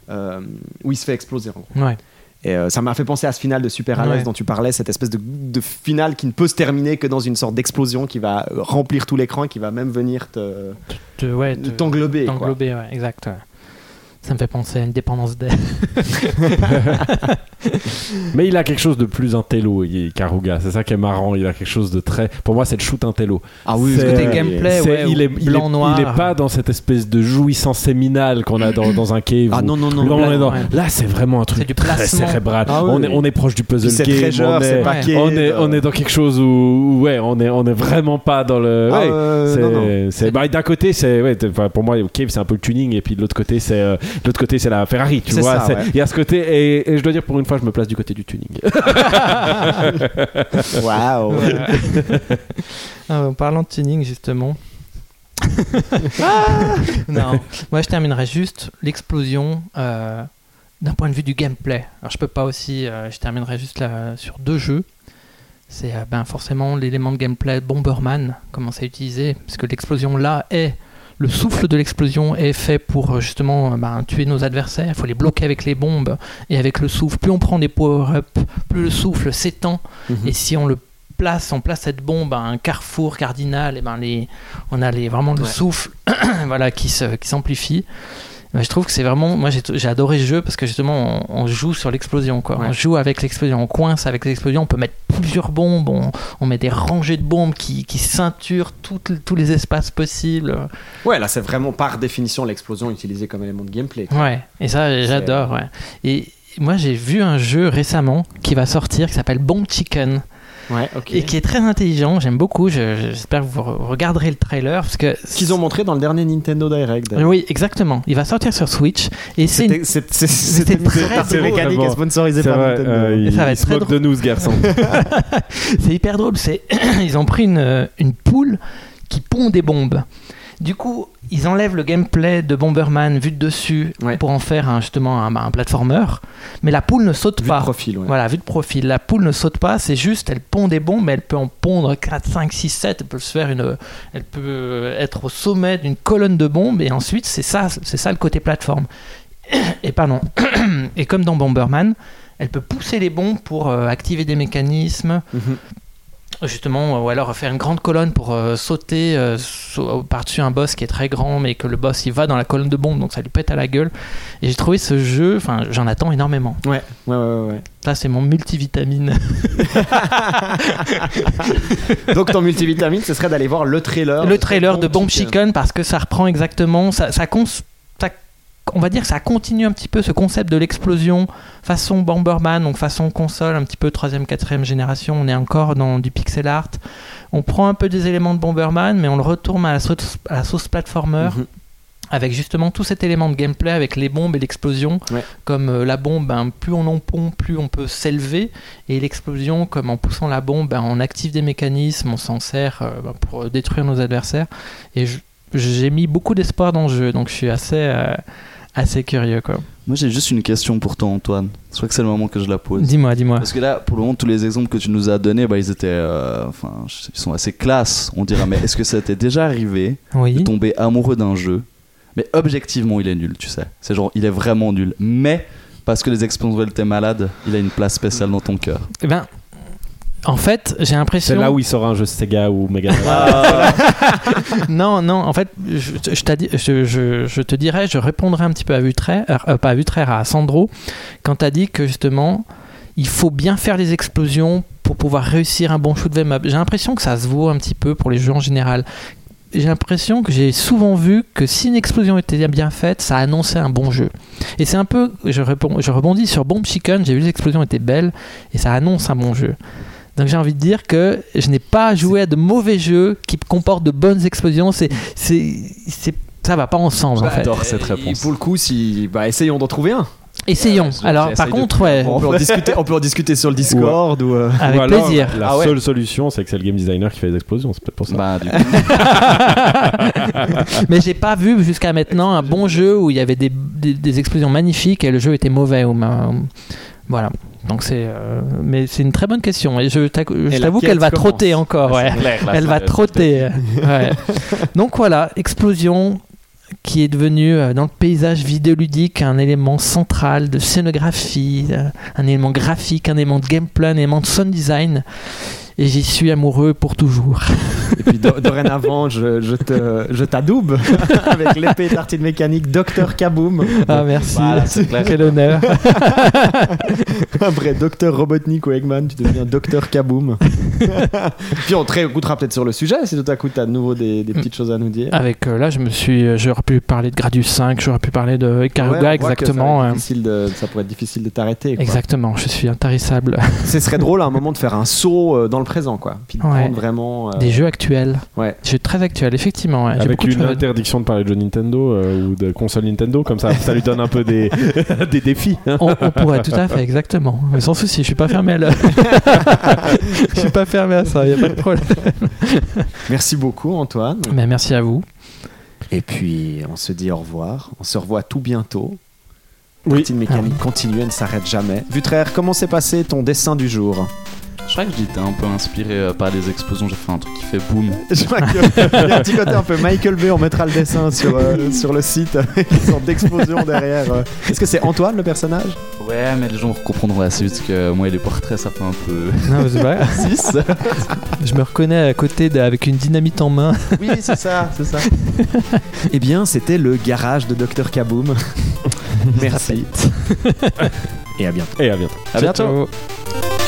Speaker 7: euh, où il se fait exploser en gros.
Speaker 8: Ouais.
Speaker 7: Et euh, ça m'a fait penser à ce final de Super
Speaker 8: Ouais.
Speaker 7: dont tu parlais, cette espèce de, de finale qui ne peut se terminer que dans une sorte d'explosion qui va euh, remplir tout l'écran et qui va même venir te,
Speaker 8: Te- ouais, te-
Speaker 7: t'englober.
Speaker 8: ouais, exact. Ça me fait penser à une dépendance d'air.
Speaker 5: Mais il a quelque chose de plus intello, Karuga. C'est ça qui est marrant. Il a quelque chose de très. Pour moi, c'est le shoot intello.
Speaker 7: Ah oui,
Speaker 5: C'est-
Speaker 8: côté gameplay,
Speaker 5: C'est-
Speaker 8: ouais,
Speaker 5: il,
Speaker 8: ou
Speaker 5: est, il, est,
Speaker 8: blanc-noir.
Speaker 5: il est pas dans cette espèce de jouissance séminale qu'on a dans, dans un cave.
Speaker 7: Ah non, non, non.
Speaker 5: Là, est
Speaker 8: ouais.
Speaker 5: c'est vraiment un truc
Speaker 8: du
Speaker 5: très cérébral.
Speaker 7: Ah oui,
Speaker 5: on, est, on est proche du puzzle
Speaker 7: c'est
Speaker 5: game. on, est,
Speaker 7: paquet,
Speaker 5: on, est,
Speaker 7: euh.
Speaker 5: on est dans quelque chose où, ouais, on est, on est vraiment pas dans le.
Speaker 7: Ah,
Speaker 5: ouais,
Speaker 7: euh,
Speaker 5: c'est- bah, d'un côté, c'est ouais, pour moi, Cave, c'est un peu le tuning, et puis de l'autre côté, c'est euh, l'autre côté, c'est la Ferrari. Tu vois,
Speaker 7: ça,
Speaker 5: c'est-
Speaker 7: ouais.
Speaker 5: il y a ce côté, et, et je dois dire pour une fois, je me place du côté du tuning.
Speaker 7: Waouh.
Speaker 8: Ah, en parlant de tuning, justement. Ah non, moi je terminerai juste l'explosion euh, d'un point de vue du gameplay. Alors je peux pas aussi, euh, je terminerai juste là sur deux jeux. C'est euh, ben, forcément l'élément de gameplay Bomberman, comment c'est utilisé, parce que l'explosion là est le souffle de l'explosion est fait pour euh, justement euh, ben, tuer nos adversaires. Il faut les bloquer avec les bombes et avec le souffle. Plus on prend des power-up, plus le souffle s'étend.
Speaker 7: Mhm.
Speaker 8: Et si on le place, on place cette bombe à un carrefour cardinal, et ben les, on a les, vraiment le
Speaker 7: Ouais.
Speaker 8: souffle voilà, qui se- qui Ben, je trouve que c'est vraiment. Moi, j'ai adoré ce jeu parce que justement, on, on joue sur l'explosion. quoi.
Speaker 7: Ouais.
Speaker 8: On joue avec l'explosion, on coince avec l'explosion. On peut mettre plusieurs bombes, on, on met des rangées de bombes qui, qui ceinturent tous les espaces possibles.
Speaker 7: Ouais, là c'est vraiment par définition l'explosion utilisée comme élément de gameplay.
Speaker 8: Ouais, et ça, j'adore. Ouais. Et moi, j'ai vu un jeu récemment qui va sortir qui s'appelle Bomb Chicken.
Speaker 7: Ouais, ok.
Speaker 8: et qui est très intelligent. J'aime beaucoup. Je- J'espère que vous re- regarderez le trailer parce que
Speaker 7: Ce qu'ils ont montré dans le dernier Nintendo Direct.
Speaker 8: Oui, exactement. Il va sortir sur Switch et c'est
Speaker 7: C'était
Speaker 8: une- C'était
Speaker 7: c'était
Speaker 8: très
Speaker 7: très
Speaker 8: drôle.
Speaker 7: mécanique
Speaker 5: Vraiment.
Speaker 7: sponsorisé
Speaker 5: C'est
Speaker 7: par
Speaker 5: vrai,
Speaker 7: Nintendo.
Speaker 5: euh, il,
Speaker 8: Ça va
Speaker 5: il
Speaker 8: être très
Speaker 5: moque de nous, ce garçon.
Speaker 8: c'est hyper drôle. C'est ils ont pris une, une poule qui pond des bombes. Du coup, ils enlèvent le gameplay de Bomberman vu de dessus
Speaker 7: Ouais.
Speaker 8: pour en faire un, justement un, un platformer. Mais la poule ne saute
Speaker 7: Vu de
Speaker 8: pas.
Speaker 7: profil, ouais.
Speaker 8: Voilà, vue de profil. La poule ne saute pas, c'est juste, elle pond des bombes, mais elle peut en pondre 4, 5, 6, 7. Elle peut se faire une. Elle peut être au sommet d'une colonne de bombes, et ensuite, c'est ça, c'est ça le côté plateforme. Et pardon. Et comme dans Bomberman, elle peut pousser les bombes pour euh, activer des mécanismes,
Speaker 7: Mhm.
Speaker 8: Justement, ou alors faire une grande colonne pour euh, sauter euh, par-dessus un boss qui est très grand, mais que le boss il va dans la colonne de bombes, donc ça lui pète à la gueule. Et j'ai trouvé ce jeu, enfin, j'en attends énormément.
Speaker 7: Ouais, ouais, ouais, ouais.
Speaker 8: Ça, c'est mon multivitamine.
Speaker 7: Donc ton multivitamine, ce serait d'aller voir le trailer.
Speaker 8: le trailer de Bomb Chicken parce que ça reprend exactement ça, ça, cons- ça- on va dire que ça continue un petit peu ce concept de l'explosion façon Bomberman donc façon console un petit peu troisième quatrième génération on est encore dans du pixel art on prend un peu des éléments de Bomberman mais on le retourne à la sauce, à la sauce platformer
Speaker 7: Mhm.
Speaker 8: avec justement tout cet élément de gameplay avec les bombes et l'explosion
Speaker 7: Ouais.
Speaker 8: comme euh, la bombe ben, plus on en pompe plus on peut s'élever et l'explosion comme en poussant la bombe ben, on active des mécanismes on s'en sert euh, ben, pour euh, détruire nos adversaires et j'ai mis beaucoup d'espoir dans le jeu donc je suis assez euh, assez curieux quoi
Speaker 1: Moi, j'ai juste une question pour toi, Antoine. Je crois que c'est le moment que je la pose.
Speaker 8: dis-moi dis-moi
Speaker 1: Parce que là, pour le moment, tous les exemples que tu nous as donnés, bah, ils étaient, euh, enfin, ils sont assez classe, on dirait. Mais est-ce que ça t'est déjà arrivé de tomber amoureux d'un jeu, mais objectivement, il est nul, tu sais. C'est genre, il est vraiment nul. Mais parce que les explosions étaient malades, il a une place spéciale dans ton cœur.
Speaker 8: Eh ben en fait j'ai l'impression
Speaker 5: C'est là où il sort un jeu Sega ou Mega Drive.
Speaker 8: non, non, en fait, je, te dirais, je répondrai un petit peu à Vutraire, euh, pas à Vutraire, à Sandro, quand tu as dit que justement, il faut bien faire les explosions pour pouvoir réussir un bon shoot 'em up. J'ai l'impression que ça se vaut un petit peu pour les jeux en général. J'ai l'impression que j'ai souvent vu que si une explosion était bien faite, ça annonçait un bon jeu. Et c'est un peu, je, réponds, je rebondis sur Bomb Chicken, j'ai vu que l'explosion était belle et ça annonce un bon jeu. Donc j'ai envie de dire que je n'ai pas joué à de mauvais jeux qui comportent de bonnes explosions. C'est, c'est, c'est, ça va pas ensemble en fait.
Speaker 1: J'adore cette
Speaker 7: Et
Speaker 1: réponse.
Speaker 7: pour le coup, si, bah, essayons d'en trouver un.
Speaker 8: Essayons.
Speaker 1: Ouais,
Speaker 8: Alors par contre, ouais,
Speaker 7: On peut, en discuter, on peut en discuter sur le Discord ou. euh,
Speaker 8: avec
Speaker 5: Ou
Speaker 8: plaisir.
Speaker 5: La
Speaker 7: Ah ouais.
Speaker 5: seule solution, c'est que c'est le game designer qui fait les explosions. C'est peut-être pour ça.
Speaker 1: Bah, du coup,
Speaker 8: Mais j'ai pas vu jusqu'à maintenant un bon jeu où il y avait des, des, des explosions magnifiques et le jeu était mauvais. Ou ma- Voilà. Donc c'est, euh, mais c'est une très bonne question et je t'avoue qu'elle va
Speaker 7: commence.
Speaker 8: trotter encore. Ouais. Elle va trotter. Ouais. Donc voilà, explosion qui est devenue euh, dans le paysage vidéoludique un élément central de scénographie, euh, un élément graphique, un élément de gameplay, un élément de sound design. Et j'y suis amoureux pour toujours.
Speaker 7: Et puis do- dorénavant, je, je te, je t'adoube avec l'épée tartine mécanique Dr Kaboom.
Speaker 8: Ah merci,
Speaker 1: Voilà, c'est
Speaker 8: quel honneur.
Speaker 7: Après Dr Robotnik ou Eggman, tu deviens Dr Kaboom. puis on te réécoutera peut-être sur le sujet si tout à coup tu as de nouveau des, des petites choses à nous dire.
Speaker 8: Avec euh, là, je me suis, euh, j'aurais pu parler de Gradius 5, j'aurais pu parler de
Speaker 7: Ouais, que
Speaker 8: exactement.
Speaker 7: Ça, être difficile de- ça pourrait être difficile de t'arrêter.
Speaker 8: Exactement, je suis intarissable.
Speaker 7: Ce serait drôle à un moment de faire un saut euh, dans le présent, quoi. Puis de
Speaker 8: Ouais.
Speaker 7: prendre vraiment. euh,
Speaker 8: Des jeux actuels.
Speaker 7: Ouais.
Speaker 8: Des jeux très actuels, effectivement. ouais.
Speaker 5: Avec
Speaker 8: de
Speaker 5: une interdiction de parler de jeux Nintendo euh, ou de console Nintendo, comme ça, ça lui donne un peu des, des défis. hein.
Speaker 8: On, on pourrait tout à fait, exactement. Mais sans souci, je suis pas fermé à la- Je suis pas fermé à ça, il a pas de problème.
Speaker 7: Merci beaucoup, Antoine.
Speaker 8: Mais merci à vous.
Speaker 7: Et puis, on se dit au revoir. On se revoit tout bientôt.
Speaker 5: Oui.
Speaker 7: Tartine mécanique continue, elle ne s'arrête jamais. Vutraire, comment s'est passé ton dessin du jour?
Speaker 1: Crois que j'étais un peu inspiré euh, par les explosions. J'ai fait un truc qui fait boum.
Speaker 7: Je crois que- Il y a un petit côté un peu Michael Bay, on mettra le dessin sur, euh, sur le site avec une sorte d'explosion derrière. euh. Est-ce que c'est Antoine le personnage?
Speaker 1: Ouais, mais les gens comprendront assez vite que moi, les portraits, ça fait un peu.
Speaker 8: Non, mais c'est vrai.
Speaker 1: 6.
Speaker 8: Je me reconnais à côté de- avec une dynamite en main.
Speaker 1: oui, c'est ça, c'est ça.
Speaker 7: Eh bien, c'était le garage de Dr Kaboom. Merci. Et à bientôt.
Speaker 5: Et à bientôt.
Speaker 1: À bientôt.
Speaker 8: Ciao.